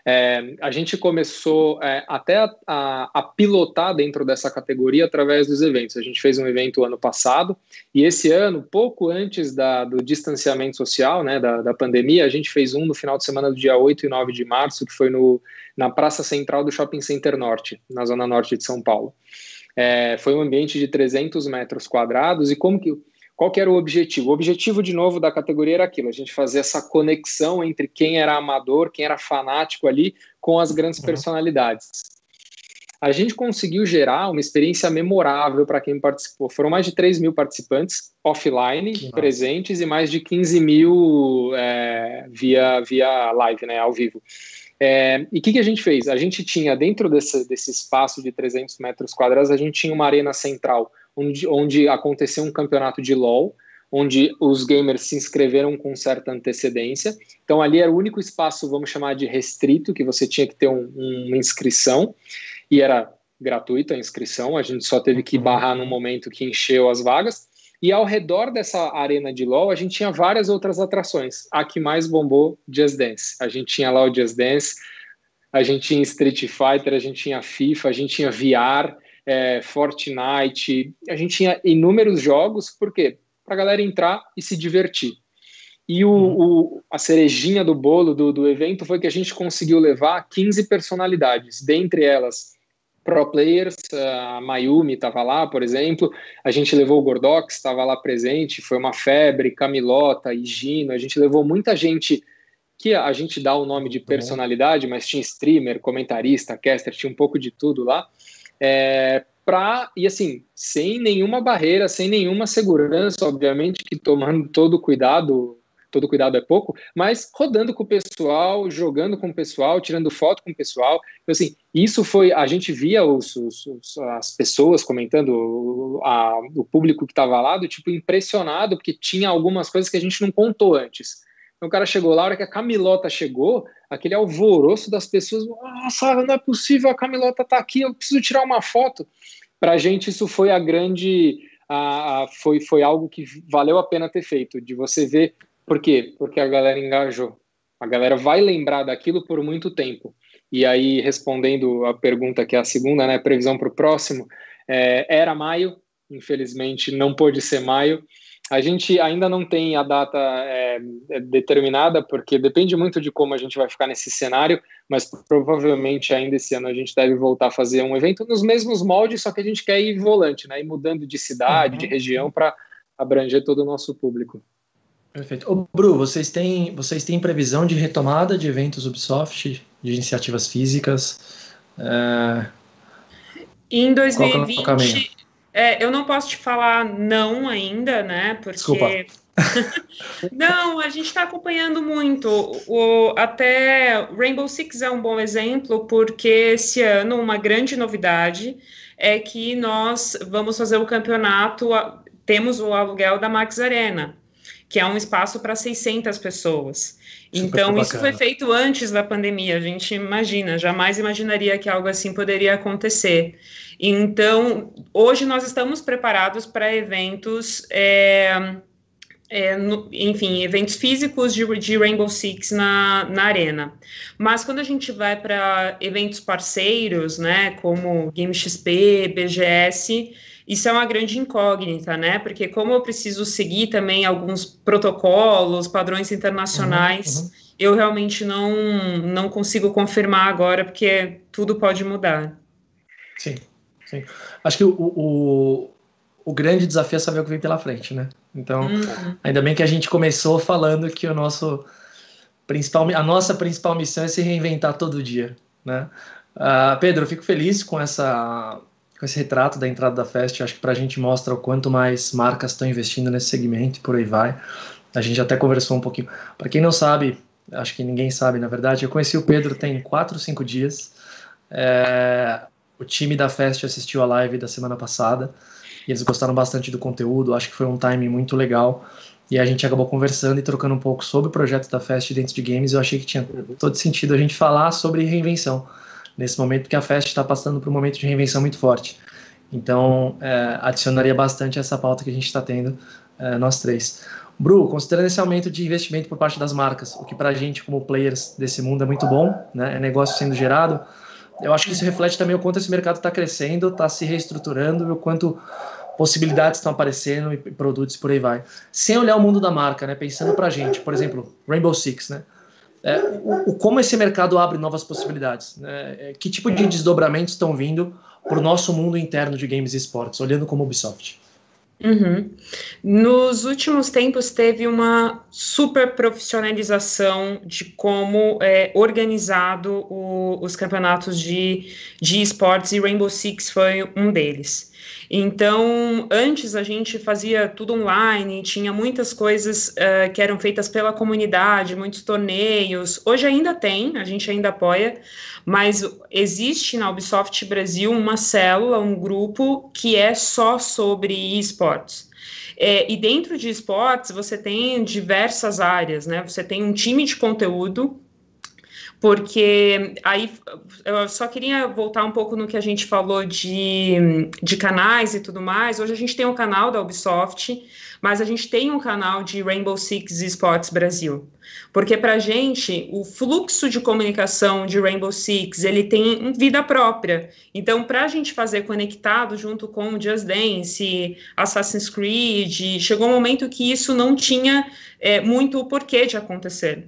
É, a gente começou é, até a, a, a, pilotar dentro dessa categoria através dos eventos. A gente fez um evento ano passado e esse ano, pouco antes da, do distanciamento social, né, da, da pandemia, a gente fez um no final de semana do dia 8 e 9 de março, que foi no, na Praça Central do Shopping Center Norte, na zona norte de São Paulo. É, foi um ambiente de 300 metros quadrados e como que qual que era o objetivo? O objetivo, de novo, da categoria era aquilo, a gente fazer essa conexão entre quem era amador, quem era fanático ali, com as grandes uhum. personalidades. A gente conseguiu gerar uma experiência memorável para quem participou. Foram mais de 3 mil participantes offline, que presentes, e mais de 15 mil é, via, via live, né, ao vivo. É, e o que, que, a gente fez? A gente tinha, dentro desse, desse espaço de 300 metros quadrados, a gente tinha uma arena central, onde, onde aconteceu um campeonato de LoL, onde os gamers se inscreveram com certa antecedência. Então, ali era o único espaço, vamos chamar de restrito, que você tinha que ter um, uma inscrição, e era gratuita a inscrição, a gente só teve que uhum. barrar no momento que encheu as vagas. E ao redor dessa arena de LoL, a gente tinha várias outras atrações. A que mais bombou, Just Dance. A gente tinha lá o Just Dance, a gente tinha Street Fighter, a gente tinha FIFA, a gente tinha VR, é, Fortnite, a gente tinha inúmeros jogos, por quê? Para a galera entrar e se divertir. E o, uhum. o, a cerejinha do bolo do, do evento foi que a gente conseguiu levar 15 personalidades, dentre elas pro players, a Mayumi estava lá, por exemplo, a gente levou o Gordox, estava lá presente, foi uma febre, Camilota, Higino, a gente levou muita gente que a gente dá o nome de personalidade, mas tinha streamer, comentarista, caster, tinha um pouco de tudo lá, é, pra, e assim, sem nenhuma barreira, sem nenhuma segurança, obviamente que tomando todo o cuidado todo cuidado é pouco, mas rodando com o pessoal, jogando com o pessoal, tirando foto com o pessoal. Então, assim, isso foi. A gente via os, os, os as pessoas comentando, a, o público que estava lá, do tipo, impressionado, porque tinha algumas coisas que a gente não contou antes. Então, o cara chegou lá, a hora que a Camilota chegou, aquele alvoroço das pessoas, nossa, não é possível, a Camilota tá aqui, eu preciso tirar uma foto. Para a gente, isso foi a grande. A, a, foi, foi algo que valeu a pena ter feito, de você ver por quê? Porque a galera engajou. A galera vai lembrar daquilo por muito tempo. E aí, respondendo a pergunta que é a segunda, né, previsão para o próximo, é, era maio, infelizmente não pôde ser maio. A gente ainda não tem a data é, é, determinada, porque depende muito de como a gente vai ficar nesse cenário, mas provavelmente ainda esse ano a gente deve voltar a fazer um evento nos mesmos moldes, só que a gente quer ir volante, né, ir mudando de cidade, uhum. de região, para abranger todo o nosso público. Perfeito. Ô, Bru, vocês têm, vocês têm previsão de retomada de eventos Ubisoft, de iniciativas físicas? É... Em 2020, é, é eu não posso te falar não ainda, né? Porque Desculpa. Não, a gente está acompanhando muito. O, até Rainbow Six é um bom exemplo, porque esse ano uma grande novidade é que nós vamos fazer o campeonato, temos o aluguel da Max Arena, que é um espaço para 600 pessoas. então, isso foi feito antes da pandemia, a gente imagina, jamais imaginaria que algo assim poderia acontecer. Então, hoje nós estamos preparados para eventos. É, é, no, enfim, eventos físicos de, de, Rainbow Six na, na arena. Mas quando a gente vai para eventos parceiros, né, como Game XP, BGS, isso é uma grande incógnita, né? Porque como eu preciso seguir também alguns protocolos, padrões internacionais, uhum, uhum. eu realmente não, não consigo confirmar agora, porque tudo pode mudar. Sim, sim. Acho que o, o, o grande desafio é saber o que vem pela frente, né? Então, uhum. ainda bem que a gente começou falando que o nosso principal, a nossa principal missão é se reinventar todo dia, né? Uh, Pedro, eu fico feliz com essa com esse retrato da entrada da Fest. Acho que para a gente mostra o quanto mais marcas estão investindo nesse segmento e por aí vai. A gente até conversou um pouquinho. Para quem não sabe, acho que ninguém sabe, na verdade, eu conheci o Pedro tem quatro, cinco dias. É, o time da Fest assistiu a live da semana passada e eles gostaram bastante do conteúdo, acho que foi um time muito legal. E a gente acabou conversando e trocando um pouco sobre o projeto da Fest dentro de games. Eu achei que tinha todo sentido a gente falar sobre reinvenção nesse momento, porque a Fest está passando por um momento de reinvenção muito forte. Então, é, adicionaria bastante essa pauta que a gente está tendo, é, nós três. Bru, considerando esse aumento de investimento por parte das marcas, o que para a gente, como players desse mundo, é muito bom, né? é negócio sendo gerado, eu acho que isso reflete também o quanto esse mercado está crescendo, está se reestruturando, o quanto possibilidades estão aparecendo e produtos por aí vai. Sem olhar o mundo da marca, né? Pensando para a gente, por exemplo, Rainbow Six, né? É, o, o, como esse mercado abre novas possibilidades, né? É, que tipo de desdobramentos estão vindo para o nosso mundo interno de games e esportes, olhando como Ubisoft? Uhum. Nos últimos tempos teve uma super profissionalização de como é organizado o, os campeonatos de, de esportes e Rainbow Six foi um deles. Então, antes a gente fazia tudo online, tinha muitas coisas uh, que eram feitas pela comunidade, muitos torneios. Hoje ainda tem, a gente ainda apoia, mas existe na Ubisoft Brasil uma célula, um grupo que é só sobre esportes. É, e dentro de esportes você tem diversas áreas, né? Você tem um time de conteúdo porque aí eu só queria voltar um pouco no que a gente falou de, de canais e tudo mais. Hoje a gente tem um canal da Ubisoft, mas a gente tem um canal de Rainbow Six Esports Brasil. Porque para a gente, o fluxo de comunicação de Rainbow Six, ele tem vida própria. Então, para a gente fazer conectado junto com Just Dance, Assassin's Creed, chegou um momento que isso não tinha é, muito o porquê de acontecer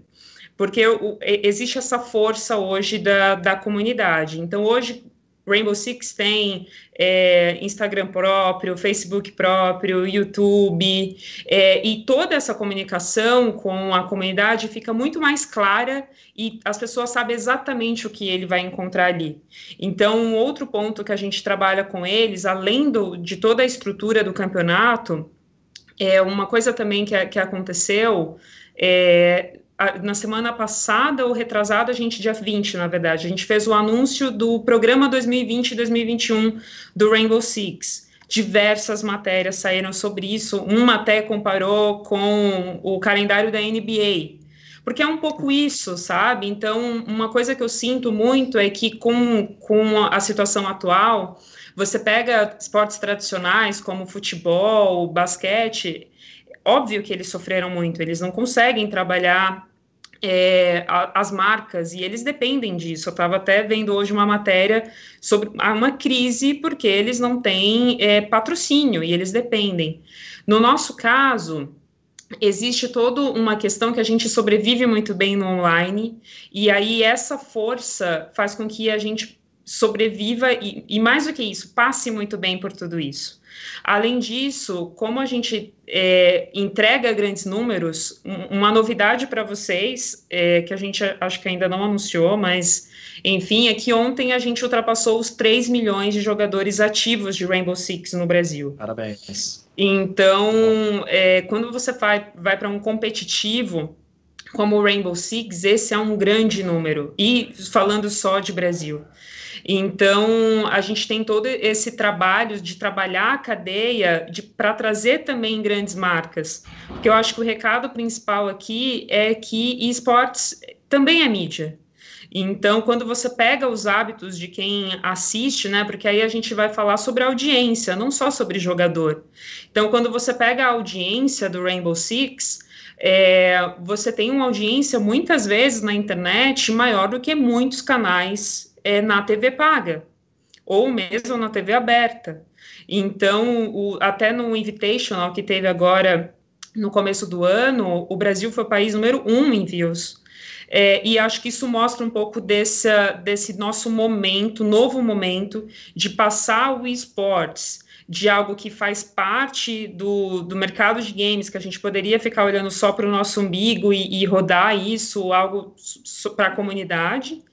porque o, existe essa força hoje da, da comunidade. Então, hoje, Rainbow Six tem é, Instagram próprio, Facebook próprio, YouTube, é, e toda essa comunicação com a comunidade fica muito mais clara e as pessoas sabem exatamente o que ele vai encontrar ali. Então, um outro ponto que a gente trabalha com eles, além do, de toda a estrutura do campeonato, é uma coisa também que, que aconteceu. É, na semana passada ou retrasada, a gente, dia 20, na verdade, a gente fez o anúncio do programa 2020-2021 do Rainbow Six. Diversas matérias saíram sobre isso. Uma até comparou com o calendário da NBA. Porque é um pouco isso, sabe? Então, uma coisa que eu sinto muito é que, com, com a situação atual, você pega esportes tradicionais como futebol, basquete, óbvio que eles sofreram muito, eles não conseguem trabalhar é, a, as marcas e eles dependem disso. Eu estava até vendo hoje uma matéria sobre uma crise porque eles não têm é, patrocínio e eles dependem. No nosso caso, existe toda uma questão que a gente sobrevive muito bem no online, e aí essa força faz com que a gente sobreviva e, e, mais do que isso, passe muito bem por tudo isso. Além disso, como a gente é, entrega grandes números, um, uma novidade para vocês, é, que a gente acho que ainda não anunciou, mas enfim, é que ontem a gente ultrapassou os 3 milhões de jogadores ativos de Rainbow Six no Brasil. Parabéns. Então, é, quando você vai, vai para um competitivo, como o Rainbow Six, esse é um grande número. E falando só de Brasil. Então, a gente tem todo esse trabalho de trabalhar a cadeia para trazer também grandes marcas. Porque eu acho que o recado principal aqui é que esportes também é mídia. Então, quando você pega os hábitos de quem assiste, né? Porque aí a gente vai falar sobre audiência, não só sobre jogador. Então, quando você pega a audiência do Rainbow Six, é, você tem uma audiência muitas vezes na internet maior do que muitos canais é, na TV paga, ou mesmo na TV aberta. Então, o, até no Invitational que teve agora no começo do ano, o Brasil foi o país número um em views. É, e acho que isso mostra um pouco desse, desse nosso momento, novo momento, de passar o esportes de algo que faz parte do, do mercado de games, que a gente poderia ficar olhando só para o nosso umbigo e, e rodar isso, algo para a comunidade.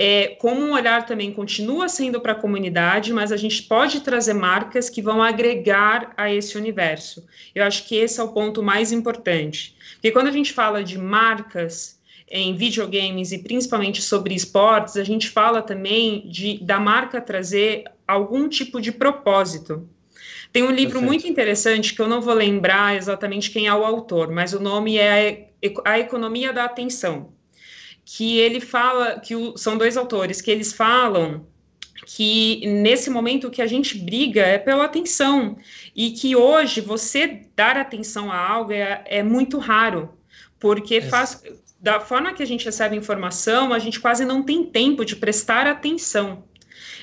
É, como um olhar também continua sendo para a comunidade, mas a gente pode trazer marcas que vão agregar a esse universo. Eu acho que esse é o ponto mais importante. Porque quando a gente fala de marcas em videogames e principalmente sobre esportes, a gente fala também de da marca trazer algum tipo de propósito. Tem um livro Perfeito. muito interessante que eu não vou lembrar exatamente quem é o autor, mas o nome é A Economia da Atenção, que ele fala que o, são dois autores que eles falam que nesse momento que a gente briga é pela atenção e que hoje você dar atenção a algo é, é muito raro porque faz da forma que a gente recebe informação a gente quase não tem tempo de prestar atenção.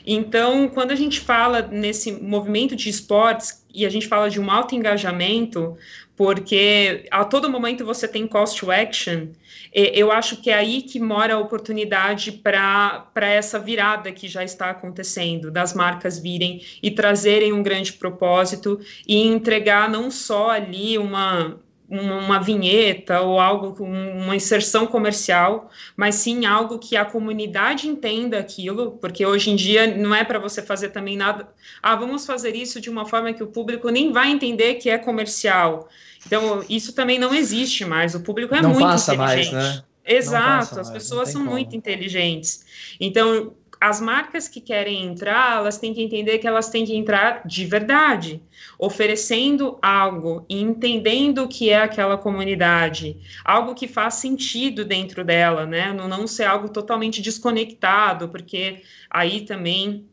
Então, quando a gente fala nesse movimento de esportes e a gente fala de um alto engajamento, porque a todo momento você tem cost to action, eu acho que é aí que mora a oportunidade para essa virada que já está acontecendo, das marcas virem e trazerem um grande propósito e entregar não só ali uma, uma vinheta ou algo com uma inserção comercial, mas sim algo que a comunidade entenda aquilo, porque hoje em dia não é para você fazer também nada. Ah, vamos fazer isso de uma forma que o público nem vai entender que é comercial. Então, isso também não existe mais. O público é não muito passa inteligente. Mais, né? Exato, as pessoas são como. muito inteligentes. Então, as marcas que querem entrar, elas têm que entender que elas têm que entrar de verdade, oferecendo algo e entendendo o que é aquela comunidade, algo que faz sentido dentro dela, né? Não, não ser algo totalmente desconectado, porque aí também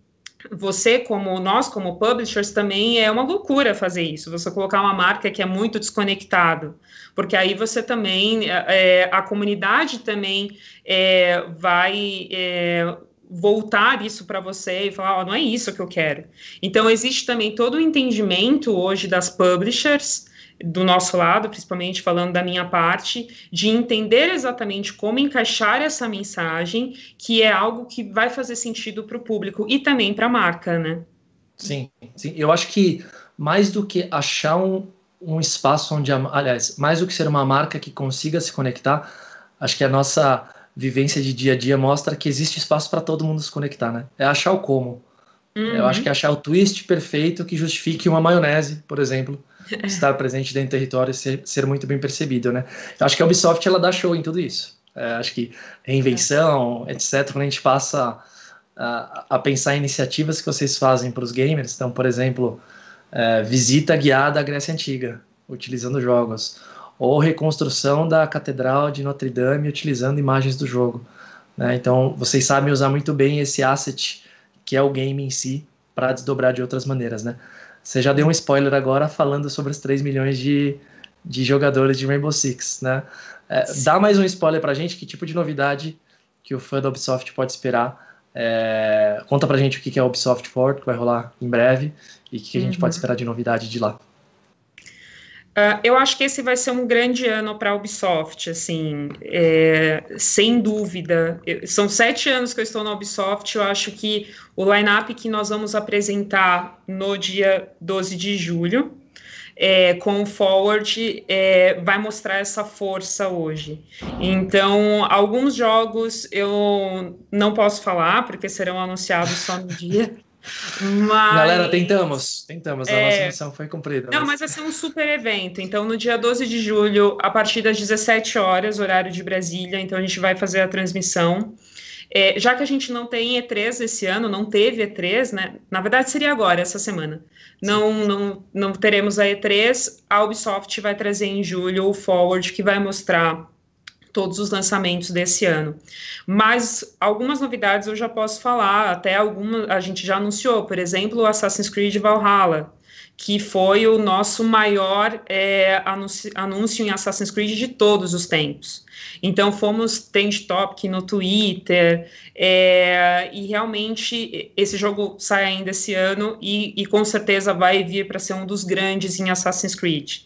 você como nós como publishers também é uma loucura fazer isso você colocar uma marca que é muito desconectado porque aí você também é, a comunidade também é, vai é, voltar isso para você e falar, oh, não é isso que eu quero. Então, existe também todo o entendimento hoje das publishers, do nosso lado, principalmente falando da minha parte, de entender exatamente como encaixar essa mensagem, que é algo que vai fazer sentido para o público e também para a marca, né? Sim, sim, eu acho que mais do que achar um, um espaço onde, aliás, mais do que ser uma marca que consiga se conectar, acho que a nossa vivência de dia a dia mostra que existe espaço para todo mundo se conectar, né? É achar o como. Uhum. Eu acho que é achar o twist perfeito que justifique uma maionese, por exemplo, estar presente dentro do território e ser, ser muito bem percebido, né? Eu acho que a Ubisoft ela dá show em tudo isso. É, acho que reinvenção, etc., quando a gente passa a, a pensar em iniciativas que vocês fazem para os gamers, então, por exemplo, é, visita guiada à Grécia Antiga, utilizando jogos ou reconstrução da Catedral de Notre Dame utilizando imagens do jogo. Né? Então, vocês sabem usar muito bem esse asset que é o game em si para desdobrar de outras maneiras. Né? Você já deu um spoiler agora falando sobre os 3 milhões de, de jogadores de Rainbow Six. Né? É, dá mais um spoiler para a gente, que tipo de novidade que o fã da Ubisoft pode esperar é, conta pra gente o que é o Ubisoft Forward, que vai rolar em breve, e o que a gente pode uhum. esperar de novidade de lá. Uh, eu acho que esse vai ser um grande ano para a Ubisoft, assim, é, sem dúvida. Eu, são sete anos que eu estou na Ubisoft. Eu acho que o line-up que nós vamos apresentar no dia 12 de julho, é, com o Forward, é, vai mostrar essa força hoje. Então, alguns jogos eu não posso falar, porque serão anunciados só no dia. Mas... Galera, tentamos, tentamos, a é... nossa missão foi cumprida. Não, mas... mas vai ser um super evento. Então, no dia 12 de julho, a partir das 17 horas, horário de Brasília, então a gente vai fazer a transmissão. É, já que a gente não tem E3 esse ano, não teve E3, né? Na verdade, seria agora, essa semana. Não, não, não teremos a E3. A Ubisoft vai trazer em julho o Forward, que vai mostrar todos os lançamentos desse ano. Mas algumas novidades eu já posso falar, até alguma a gente já anunciou, por exemplo, o Assassin's Creed Valhalla, que foi o nosso maior é, anúncio, anúncio, em Assassin's Creed de todos os tempos. Então fomos trend topic no Twitter é, e realmente esse jogo sai ainda esse ano e, e com certeza vai vir para ser um dos grandes em Assassin's Creed.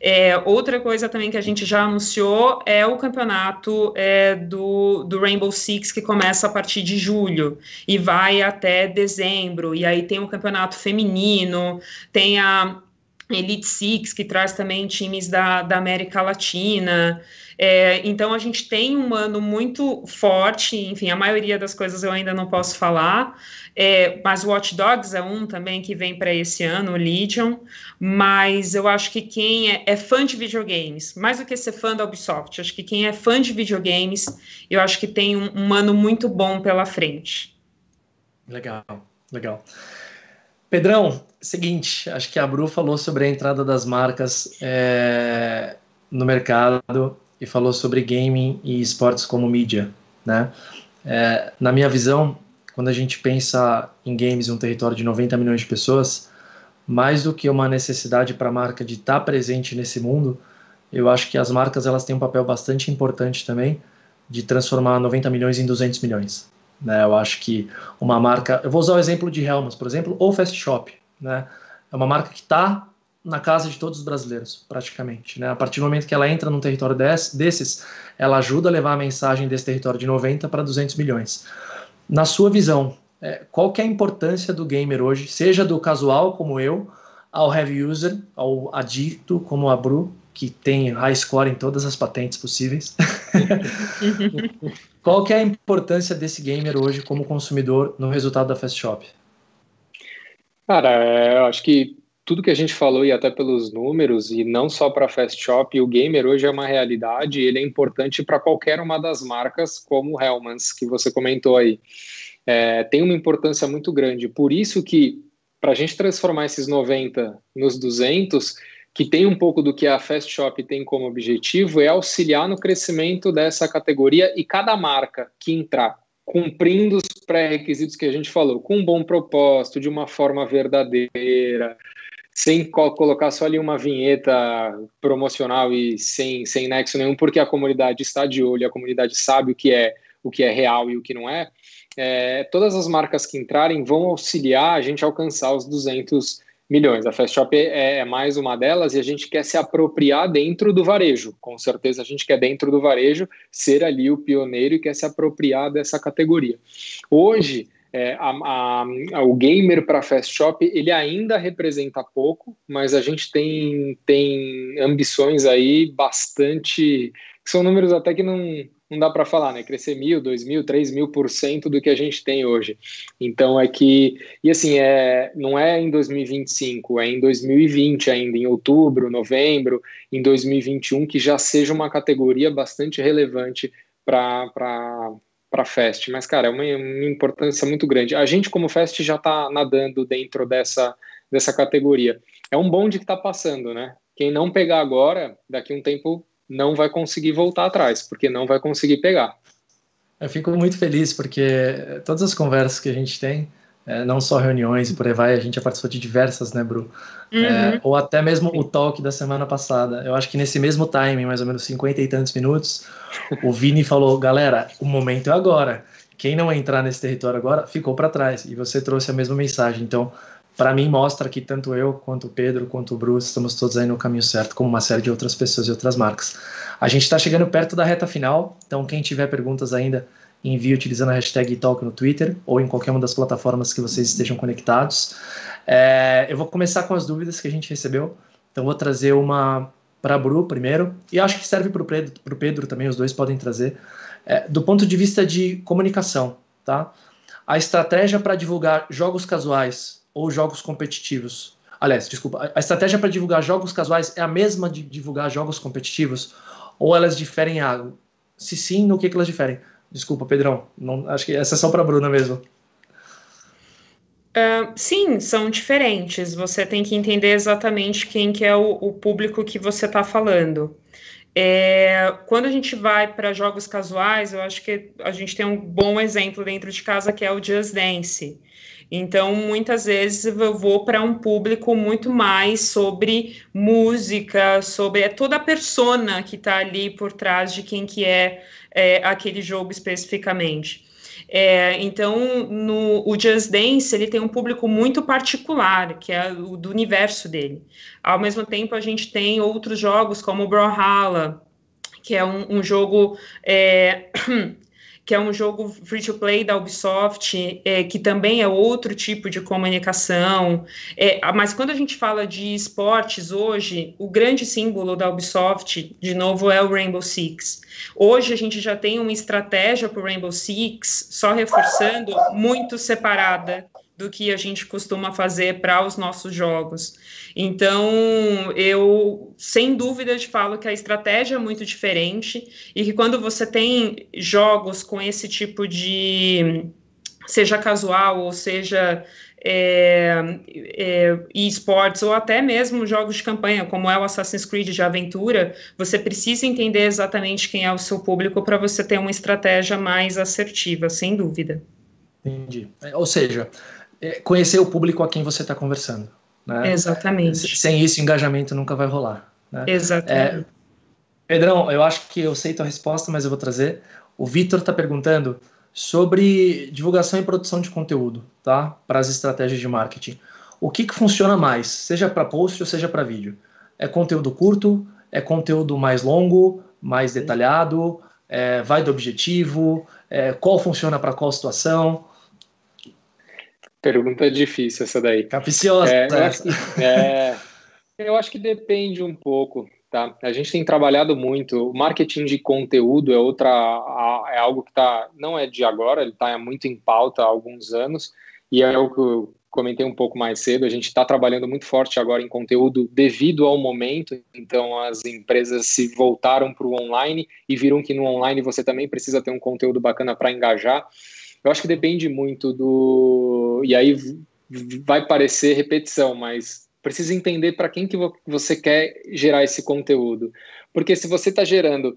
É, outra coisa também que a gente já anunciou é o campeonato é, do, do Rainbow Six, que começa a partir de julho e vai até dezembro. E aí tem o campeonato feminino, tem a Elite Six, que traz também times da, da América Latina. É, então a gente tem um ano muito forte, enfim, a maioria das coisas eu ainda não posso falar, é, mas Watch Dogs é um também que vem para esse ano, o Legion, mas eu acho que quem é, é, fã de videogames, mais do que ser fã da Ubisoft, acho que quem é fã de videogames, eu acho que tem um, um ano muito bom pela frente. Legal, legal. Pedrão, seguinte, acho que a Bru falou sobre a entrada das marcas é, no mercado e falou sobre gaming e esportes como mídia, né? É, na minha visão, quando a gente pensa em games em um território de 90 milhões de pessoas, mais do que uma necessidade para a marca de estar presente nesse mundo, eu acho que as marcas elas têm um papel bastante importante também de transformar 90 milhões em 200 milhões. Né? Eu acho que uma marca, eu vou usar o exemplo de Helmas, por exemplo, ou Fast Shop, né? É uma marca que está na casa de todos os brasileiros, praticamente. Né? A partir do momento que ela entra num território desse, desses, ela ajuda a levar a mensagem desse território de 90 para 200 milhões. Na sua visão, é, qual que é a importância do gamer hoje, seja do casual como eu, ao heavy user, ao adicto como a Bru, que tem high score em todas as patentes possíveis. qual que é a importância desse gamer hoje como consumidor no resultado da Fast Shop? Cara, é, eu acho que tudo que a gente falou e até pelos números e não só para Fast Shop, o gamer hoje é uma realidade, ele é importante para qualquer uma das marcas, como o Hellmans que você comentou aí. É, tem uma importância muito grande. Por isso que para a gente transformar esses 90 nos 200, que tem um pouco do que a Fast Shop tem como objetivo, é auxiliar no crescimento dessa categoria e cada marca que entrar cumprindo os pré-requisitos que a gente falou, com um bom propósito, de uma forma verdadeira, sem colocar só ali uma vinheta promocional e sem, sem nexo nenhum, porque a comunidade está de olho, a comunidade sabe o que é o que é real e o que não é, é todas as marcas que entrarem vão auxiliar a gente a alcançar os 200 milhões. A Fast Shop é, é, mais uma delas e a gente quer se apropriar dentro do varejo. Com certeza a gente quer dentro do varejo ser ali o pioneiro e quer se apropriar dessa categoria. Hoje é, a, a, a, o gamer para Fast Shop ele ainda representa pouco, mas a gente tem, tem ambições aí bastante. são números até que não, não dá para falar, né? Crescer mil, dois mil, três mil por cento do que a gente tem hoje. Então é que. E assim, é, não é em 2025, é em 2020 ainda, em outubro, novembro, em 2021, que já seja uma categoria bastante relevante para para Fest, mas cara, é uma, uma, importância muito grande. A gente como Fest já está nadando dentro dessa dessa categoria. É um bonde que está passando, né? Quem não pegar agora, daqui a um tempo não vai conseguir voltar atrás, porque não vai conseguir pegar. Eu fico muito feliz porque todas as conversas que a gente tem, é, não só reuniões e por aí vai, a gente já participou de diversas, né, Bru? Uhum. É, ou até mesmo o talk da semana passada. Eu acho que nesse mesmo timing, mais ou menos 50 e tantos minutos, o Vini falou: galera, o momento é agora. Quem não entrar nesse território agora ficou para trás. E você trouxe a mesma mensagem. Então, para mim mostra que tanto eu, quanto o Pedro, quanto o Bruce, estamos todos aí no caminho certo, como uma série de outras pessoas e outras marcas. A gente está chegando perto da reta final, então quem tiver perguntas ainda, envie utilizando a hashtag Talk no Twitter ou em qualquer uma das plataformas que vocês estejam conectados. É, eu vou começar com as dúvidas que a gente recebeu, então vou trazer uma para a Bru primeiro, e acho que serve para o Pedro, Pedro, também, os dois podem trazer, é, do ponto de vista de comunicação, tá? A estratégia para divulgar jogos casuais ou jogos competitivos? Aliás, desculpa, a estratégia para divulgar jogos casuais é a mesma de divulgar jogos competitivos? Ou elas diferem algo? Se sim, no que, que elas diferem? Desculpa, Pedrão, não, acho que essa é só para Bruna mesmo. Uh, sim, são diferentes. Você tem que entender exatamente quem que é o, o público que você está falando. É, quando a gente vai para jogos casuais, eu acho que a gente tem um bom exemplo dentro de casa que é o Just Dance. Então, muitas vezes eu vou para um público muito mais sobre música, sobre é toda a persona que está ali por trás de quem que é, é aquele jogo especificamente. É, então, no, o Just Dance ele tem um público muito particular, que é o do universo dele. Ao mesmo tempo, a gente tem outros jogos como o Brawlhalla, que é um, um jogo é, que é um jogo free to play da Ubisoft, é, que também é outro tipo de comunicação. É, mas quando a gente fala de esportes hoje, o grande símbolo da Ubisoft, de novo, é o Rainbow Six. Hoje a gente já tem uma estratégia para o Rainbow Six, só reforçando, muito separada do que a gente costuma fazer para os nossos jogos. Então, eu sem dúvida te falo que a estratégia é muito diferente e que quando você tem jogos com esse tipo de seja casual ou seja é, é, esportes ou até mesmo jogos de campanha, como é o Assassin's Creed de aventura, você precisa entender exatamente quem é o seu público para você ter uma estratégia mais assertiva, sem dúvida. Entendi. Ou seja, é, conhecer o público a quem você está conversando. Né? Exatamente. Sem isso, engajamento nunca vai rolar. Né? Exatamente. É, Pedrão, eu acho que eu sei tua resposta, mas eu vou trazer. O Vitor está perguntando sobre divulgação e produção de conteúdo, tá? Para as estratégias de marketing. O que, que funciona mais, seja para post ou seja para vídeo? É conteúdo curto? É conteúdo mais longo, mais detalhado? É, vai do objetivo? É, qual funciona para qual situação? Pergunta difícil essa daí. Capiciosa. É, eu, acho que, é, eu acho que depende um pouco, tá? A gente tem trabalhado muito. O marketing de conteúdo é outra, é algo que tá, não é de agora, ele está muito em pauta há alguns anos e é o que eu comentei um pouco mais cedo. A gente está trabalhando muito forte agora em conteúdo devido ao momento. Então as empresas se voltaram para o online e viram que no online você também precisa ter um conteúdo bacana para engajar. Eu acho que depende muito do. E aí vai parecer repetição, mas precisa entender para quem que você quer gerar esse conteúdo. Porque se você está gerando.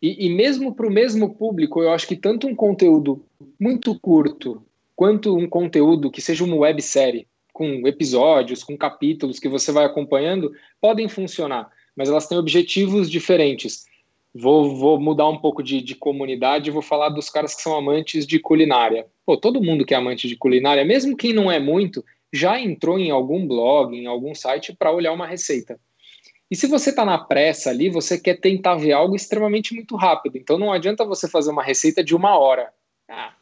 E, e mesmo para o mesmo público, eu acho que tanto um conteúdo muito curto quanto um conteúdo que seja uma websérie, com episódios, com capítulos que você vai acompanhando, podem funcionar, mas elas têm objetivos diferentes. Vou, vou mudar um pouco de, de comunidade e vou falar dos caras que são amantes de culinária. Pô, todo mundo que é amante de culinária, mesmo quem não é muito, já entrou em algum blog, em algum site para olhar uma receita. E se você está na pressa ali, você quer tentar ver algo extremamente muito rápido. Então não adianta você fazer uma receita de uma hora. Ah.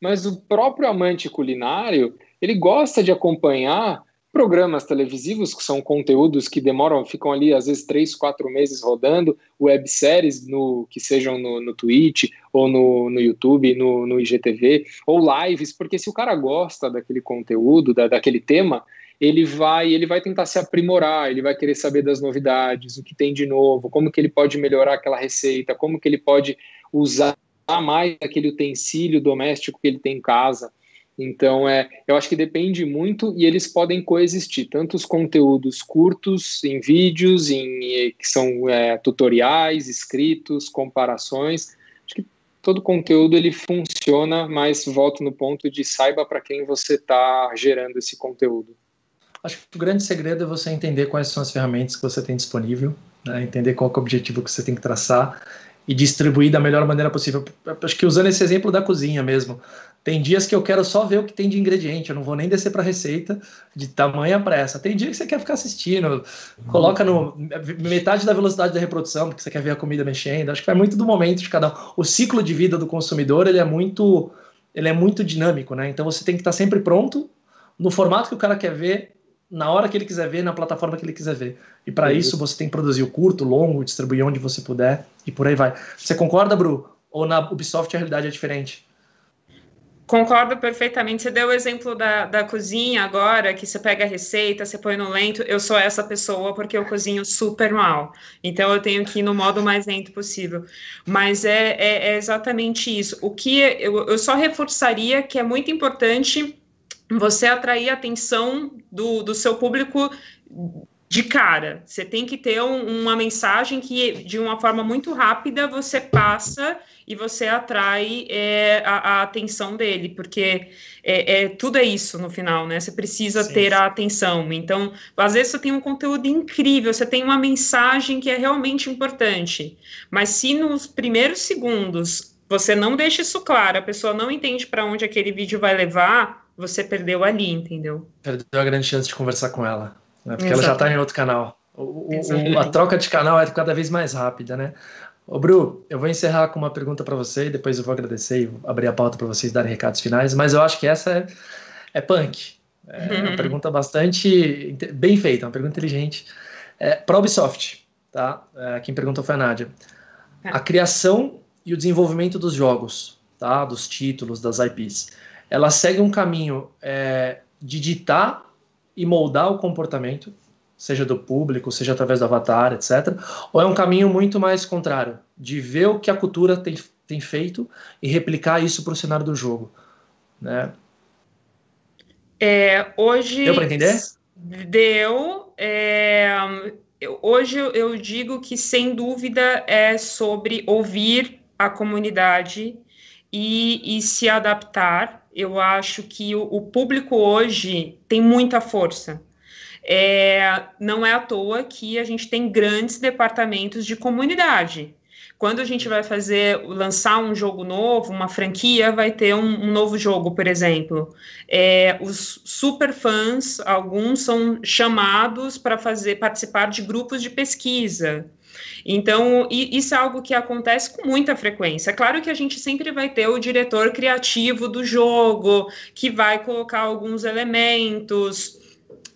Mas o próprio amante culinário, ele gosta de acompanhar programas televisivos, que são conteúdos que demoram, ficam ali às vezes três, quatro meses rodando, webséries no, que sejam no, no Twitch, ou no, no YouTube, no, no IGTV, ou lives, porque se o cara gosta daquele conteúdo, da, daquele tema, ele vai ele vai tentar se aprimorar, ele vai querer saber das novidades, o que tem de novo, como que ele pode melhorar aquela receita, como que ele pode usar mais aquele utensílio doméstico que ele tem em casa. Então, é, eu acho que depende muito e eles podem coexistir, tanto os conteúdos curtos em vídeos, em, que são é, tutoriais, escritos, comparações. Acho que todo conteúdo ele funciona, mas volto no ponto de saiba para quem você está gerando esse conteúdo. Acho que o grande segredo é você entender quais são as ferramentas que você tem disponível, né? entender qual é o objetivo que você tem que traçar e distribuir da melhor maneira possível. Acho que usando esse exemplo da cozinha mesmo, tem dias que eu quero só ver o que tem de ingrediente, eu não vou nem descer para a receita de tamanha pressa. Tem dia que você quer ficar assistindo, coloca no metade da velocidade da reprodução, porque você quer ver a comida mexendo. Acho que vai muito do momento de cada um. O ciclo de vida do consumidor, ele é muito ele é muito dinâmico, né? Então você tem que estar sempre pronto no formato que o cara quer ver, na hora que ele quiser ver, na plataforma que ele quiser ver. E para isso você tem que produzir o curto, longo, distribuir onde você puder e por aí vai. Você concorda, Bru? Ou na Ubisoft a realidade é diferente? Concordo perfeitamente. Você deu o exemplo da, da cozinha agora, que você pega a receita, você põe no lento. Eu sou essa pessoa porque eu cozinho super mal. Então eu tenho que ir no modo mais lento possível. Mas é, é, é exatamente isso. O que eu, eu só reforçaria que é muito importante você atrair a atenção do, do seu público de cara. Você tem que ter um, uma mensagem que, de uma forma muito rápida, você passa e você atrai é, a, a, atenção dele, porque é, é, tudo é isso no final, né? Você precisa sim, ter sim. a atenção. Então, às vezes você tem um conteúdo incrível, você tem uma mensagem que é realmente importante, mas se nos primeiros segundos você não deixa isso claro, a pessoa não entende para onde aquele vídeo vai levar, você perdeu ali, entendeu? Perdeu a grande chance de conversar com ela, né? porque Exatamente. ela já está em outro canal. O, o, a troca de canal é cada vez mais rápida, né? Ô, Bru, eu vou encerrar com uma pergunta para você e depois eu vou agradecer e abrir a pauta para vocês darem recados finais, mas eu acho que essa é, é punk. É uma pergunta bastante bem feita, uma pergunta inteligente. É, para a Ubisoft, tá? É, quem perguntou foi a Nádia. Tá. A criação e o desenvolvimento dos jogos, tá? Dos títulos, das IPs, ela segue um caminho é, de ditar e moldar o comportamento seja do público, seja através do avatar, etc. Ou é um caminho muito mais contrário, de ver o que a cultura tem, tem feito e replicar isso para o cenário do jogo, né? É, hoje deu para entender? Deu. É, hoje eu digo que sem dúvida é sobre ouvir a comunidade e, e se adaptar. Eu acho que o, o público hoje tem muita força é, não é à toa que a gente tem grandes departamentos de comunidade. Quando a gente vai fazer, lançar um jogo novo, uma franquia, vai ter um, um novo jogo, por exemplo. É, os super fãs, alguns são chamados para fazer participar de grupos de pesquisa. Então, isso é algo que acontece com muita frequência. É claro que a gente sempre vai ter o diretor criativo do jogo, que vai colocar alguns elementos,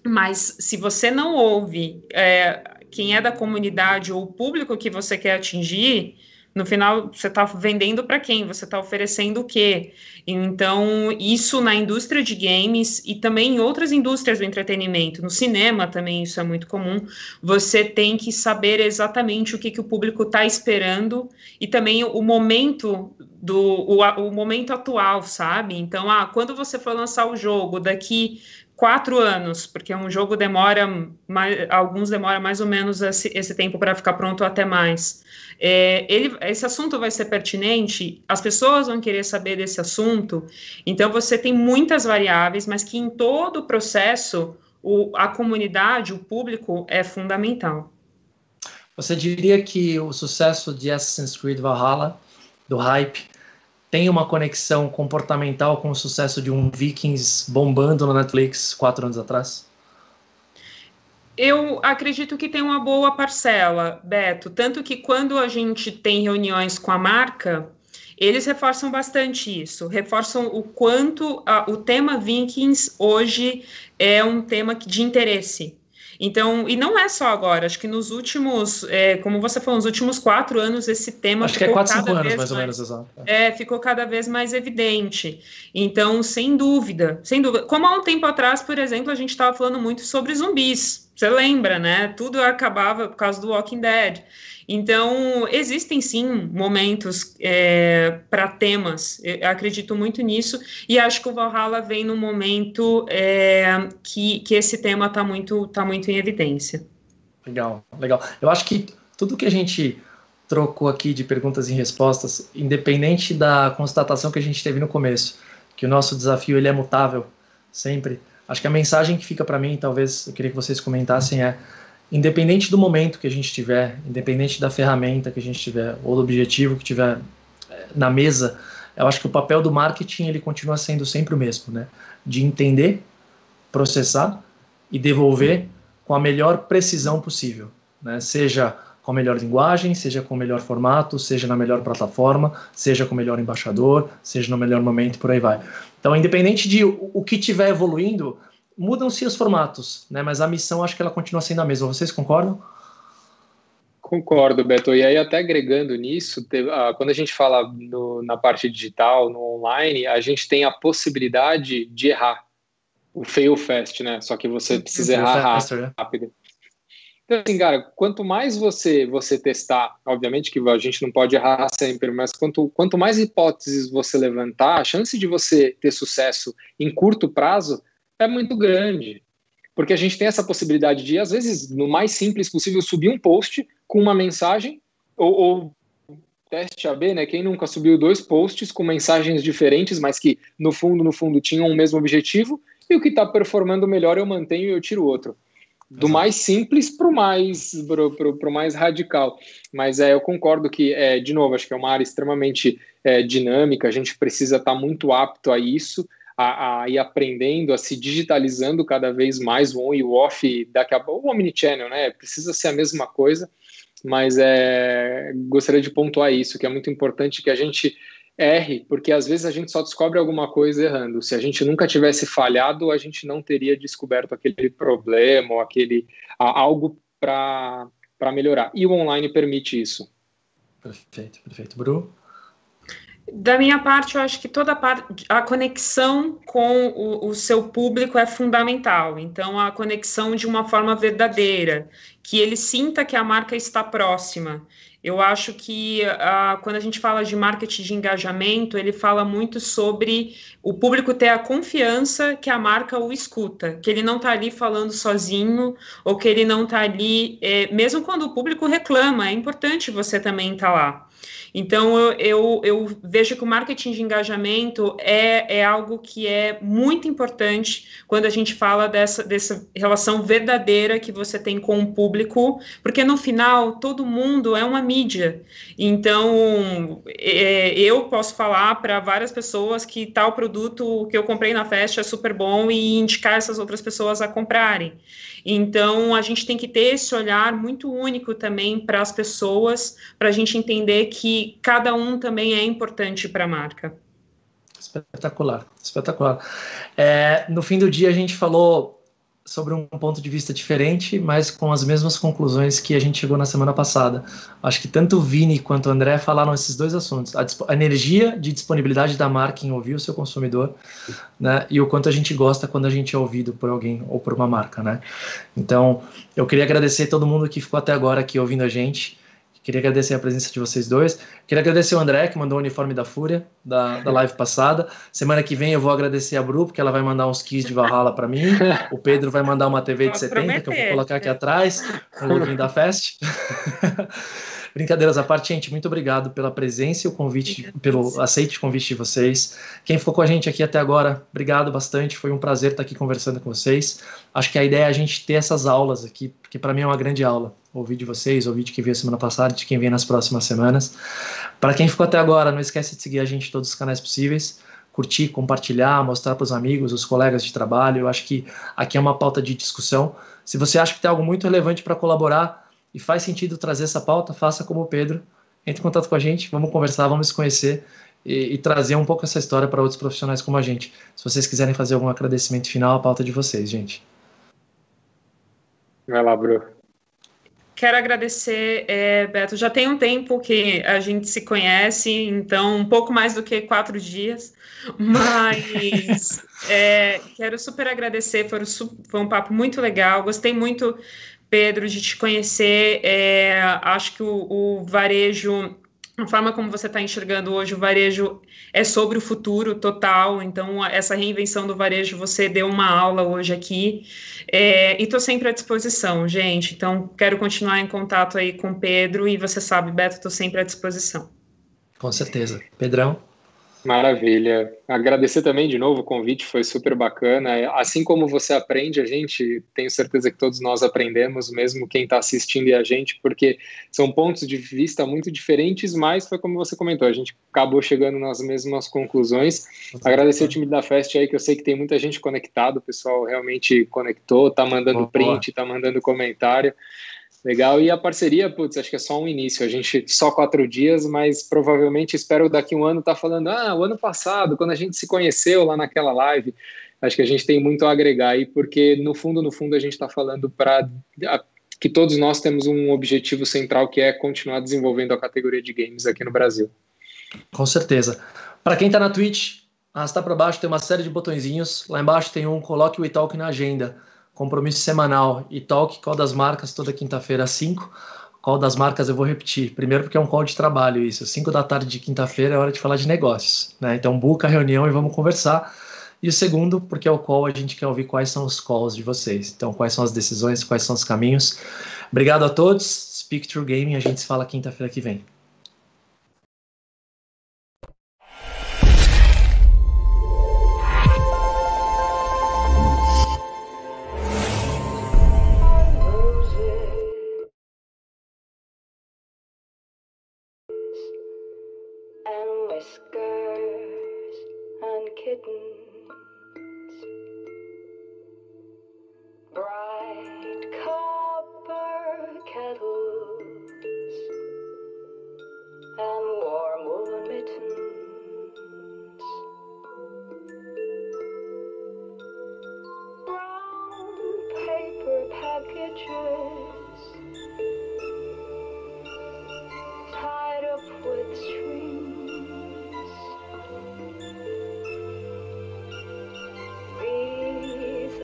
mas se você não ouve é, quem é da comunidade ou o público que você quer atingir, no final você está vendendo para quem? Você está oferecendo o quê? Então, isso na indústria de games e também em outras indústrias do entretenimento, no cinema também isso é muito comum. Você tem que saber exatamente o que, que o público está esperando e também o momento do o, o momento atual, sabe? Então, ah, quando você for lançar o jogo daqui quatro anos, porque um jogo demora, mais, alguns demora mais ou menos esse, esse tempo para ficar pronto até mais. É, ele, esse assunto vai ser pertinente, as pessoas vão querer saber desse assunto, então você tem muitas variáveis, mas que em todo o processo o, a comunidade, o público é fundamental. Você diria que o sucesso de Assassin's Creed Valhalla, do hype, tem uma conexão comportamental com o sucesso de um Vikings bombando no Netflix quatro anos atrás? Eu acredito que tem uma boa parcela, Beto. Tanto que quando a gente tem reuniões com a marca, eles reforçam bastante isso, reforçam o quanto a, o tema Vikings hoje é um tema de interesse. Então, e não é só agora, acho que nos últimos, é, como você falou, nos últimos quatro anos, esse tema acho ficou que é quatro, cinco anos, mais ou menos, exato. É, ficou cada vez mais evidente. Então, sem dúvida, sem dúvida. Como há um tempo atrás, por exemplo, a gente estava falando muito sobre zumbis. Você lembra, né? Tudo acabava por causa do Walking Dead. Então, existem sim momentos é, para temas, eu acredito muito nisso, e acho que o Valhalla vem no momento é, que, que esse tema está muito, tá muito em evidência. Legal, legal. Eu acho que tudo que a gente trocou aqui de perguntas e respostas, independente da constatação que a gente teve no começo, que o nosso desafio ele é mutável sempre. Acho que a mensagem que fica para mim, talvez eu queria que vocês comentassem é independente do momento que a gente tiver, independente da ferramenta que a gente tiver ou do objetivo que tiver eh, na mesa, eu acho que o papel do marketing ele continua sendo sempre o mesmo, né? De entender, processar e devolver com a melhor precisão possível, né? Seja com a melhor linguagem, seja com o melhor formato, seja na melhor plataforma, seja com o melhor embaixador, seja no melhor momento, por aí vai. Então, independente de o que estiver evoluindo, mudam-se os formatos, né? Mas a missão acho que ela continua sendo a mesma. Vocês concordam? Concordo, Beto. E aí, até agregando nisso, ah, quando a gente fala no, na parte digital, no online, a gente tem a possibilidade de errar. O fail fast, né? Só que você precisa errar né? rápido. Então, assim, cara, quanto mais você você testar, obviamente que a gente não pode errar sempre, mas quanto, quanto mais hipóteses você levantar, a chance de você ter sucesso em curto prazo é muito grande. Porque a gente tem essa possibilidade de, às vezes, no mais simples possível, subir um post com uma mensagem, ou, ou teste AB, né? Quem nunca subiu dois posts com mensagens diferentes, mas que no fundo, no fundo, tinham o mesmo objetivo, e o que está performando melhor eu mantenho e eu tiro outro do mais simples para o mais, pro, pro, pro, mais radical. Mas é, eu concordo que, é, de novo, acho que é uma área extremamente é, dinâmica, a gente precisa estar tá muito apto a isso, a, a, ir aprendendo, a se digitalizando cada vez mais o on e o off, daqui a pouco, o omnichannel, né? Precisa ser a mesma coisa, mas é, gostaria de pontuar isso, que é muito importante que a gente erre, porque às vezes a gente só descobre alguma coisa errando. Se a gente nunca tivesse falhado, a gente não teria descoberto aquele problema ou aquele algo para melhorar. E o online permite isso. Perfeito, perfeito. Bru? Da minha parte, eu acho que toda a, parte, a conexão com o, o, seu público é fundamental. Então, a conexão de uma forma verdadeira, que ele sinta que a marca está próxima. Eu acho que uh, quando a gente fala de marketing de engajamento, ele fala muito sobre o público ter a confiança que a marca o escuta, que ele não está ali falando sozinho, ou que ele não está ali, é, mesmo quando o público reclama, é importante você também estar tá lá. Então, eu, eu, eu, vejo que o marketing de engajamento é, é algo que é muito importante quando a gente fala dessa, dessa relação verdadeira que você tem com o público, porque no final, todo mundo é uma mídia. Então, é, eu posso falar para várias pessoas que tal produto que eu comprei na festa é super bom e indicar essas outras pessoas a comprarem. Então, a gente tem que ter esse olhar muito único também para as pessoas, para a gente entender que cada um também é importante para a marca. Espetacular, espetacular. É, no fim do dia, a gente falou sobre um ponto de vista diferente, mas com as mesmas conclusões que a gente chegou na semana passada. Acho que tanto o Vini quanto o André falaram esses dois assuntos: a, a energia de disponibilidade da marca em ouvir o seu consumidor, né, e o quanto a gente gosta quando a gente é ouvido por alguém ou por uma marca, né. Então, eu queria agradecer todo mundo que ficou até agora aqui ouvindo a gente. Queria agradecer a presença de vocês dois. Queria agradecer o André, que mandou o uniforme da Fúria, da, da live passada. Semana que vem eu vou agradecer a Bru, porque ela vai mandar uns keys de Valhalla para mim. O Pedro vai mandar uma TV de 70, que eu vou colocar aqui atrás, no login da Fest. Brincadeiras à parte, gente, muito obrigado pela presença e o convite, pelo aceite o convite de vocês. Quem ficou com a gente aqui até agora, obrigado bastante. Foi um prazer estar aqui conversando com vocês. Acho que a ideia é a gente ter essas aulas aqui, porque para mim é uma grande aula. Ouvir de vocês, ouvir de quem veio semana passada, de quem vem nas próximas semanas. Para quem ficou até agora, não esquece de seguir a gente em todos os canais possíveis curtir, compartilhar, mostrar para os amigos, os colegas de trabalho. Eu acho que aqui é uma pauta de discussão. Se você acha que tem algo muito relevante para colaborar, e faz sentido trazer essa pauta, faça como o Pedro, entre em contato com a gente, vamos conversar, vamos se conhecer e, e trazer um pouco essa história para outros profissionais como a gente. Se vocês quiserem fazer algum agradecimento final, a pauta é de vocês, gente. Vai lá, Bru. Quero agradecer, é, Beto. Já tem um tempo que a gente se conhece, então um pouco mais do que quatro dias, mas é, quero super agradecer. Foi, foi um papo muito legal. Gostei muito Pedro, de te conhecer. É, acho que o, o varejo a forma como você está enxergando hoje o varejo é sobre o futuro total, então essa reinvenção do varejo você deu uma aula hoje aqui é, e estou sempre à disposição, gente. Então quero continuar em contato aí com o Pedro e você sabe, Beto, estou sempre à disposição. Com certeza. Pedrão? Maravilha. Agradecer também de novo o convite, foi super bacana. Assim como você aprende, a gente, tenho certeza que todos nós aprendemos, mesmo quem está assistindo e a gente, porque são pontos de vista muito diferentes, mas foi como você comentou, a gente acabou chegando nas mesmas conclusões. Agradecer o time da Fest aí, que eu sei que tem muita gente conectado, o pessoal realmente conectou, tá mandando print, tá mandando comentário. Legal, e a parceria, putz, acho que é só um início. A gente só quatro dias, mas provavelmente espero daqui um ano estar tá falando, ah, o ano passado, quando a gente se conheceu lá naquela live. Acho que a gente tem muito a agregar aí, porque no fundo, no fundo, a gente está falando para que todos nós temos um objetivo central que é continuar desenvolvendo a categoria de games aqui no Brasil. Com certeza. Para quem está na Twitch, arrastar para baixo tem uma série de botõezinhos. Lá embaixo tem um, coloque o Italk na agenda compromisso semanal e talk, qual das marcas, toda quinta-feira às 5. Qual das marcas eu vou repetir? Primeiro, porque é um call de trabalho isso. 5 da tarde de quinta-feira é hora de falar de negócios. Né? Então, buca a reunião e vamos conversar. E o segundo, porque é o call, a gente quer ouvir quais são os calls de vocês. Então, quais são as decisões, quais são os caminhos. Obrigado a todos. Speak True Gaming, a gente se fala quinta-feira que vem.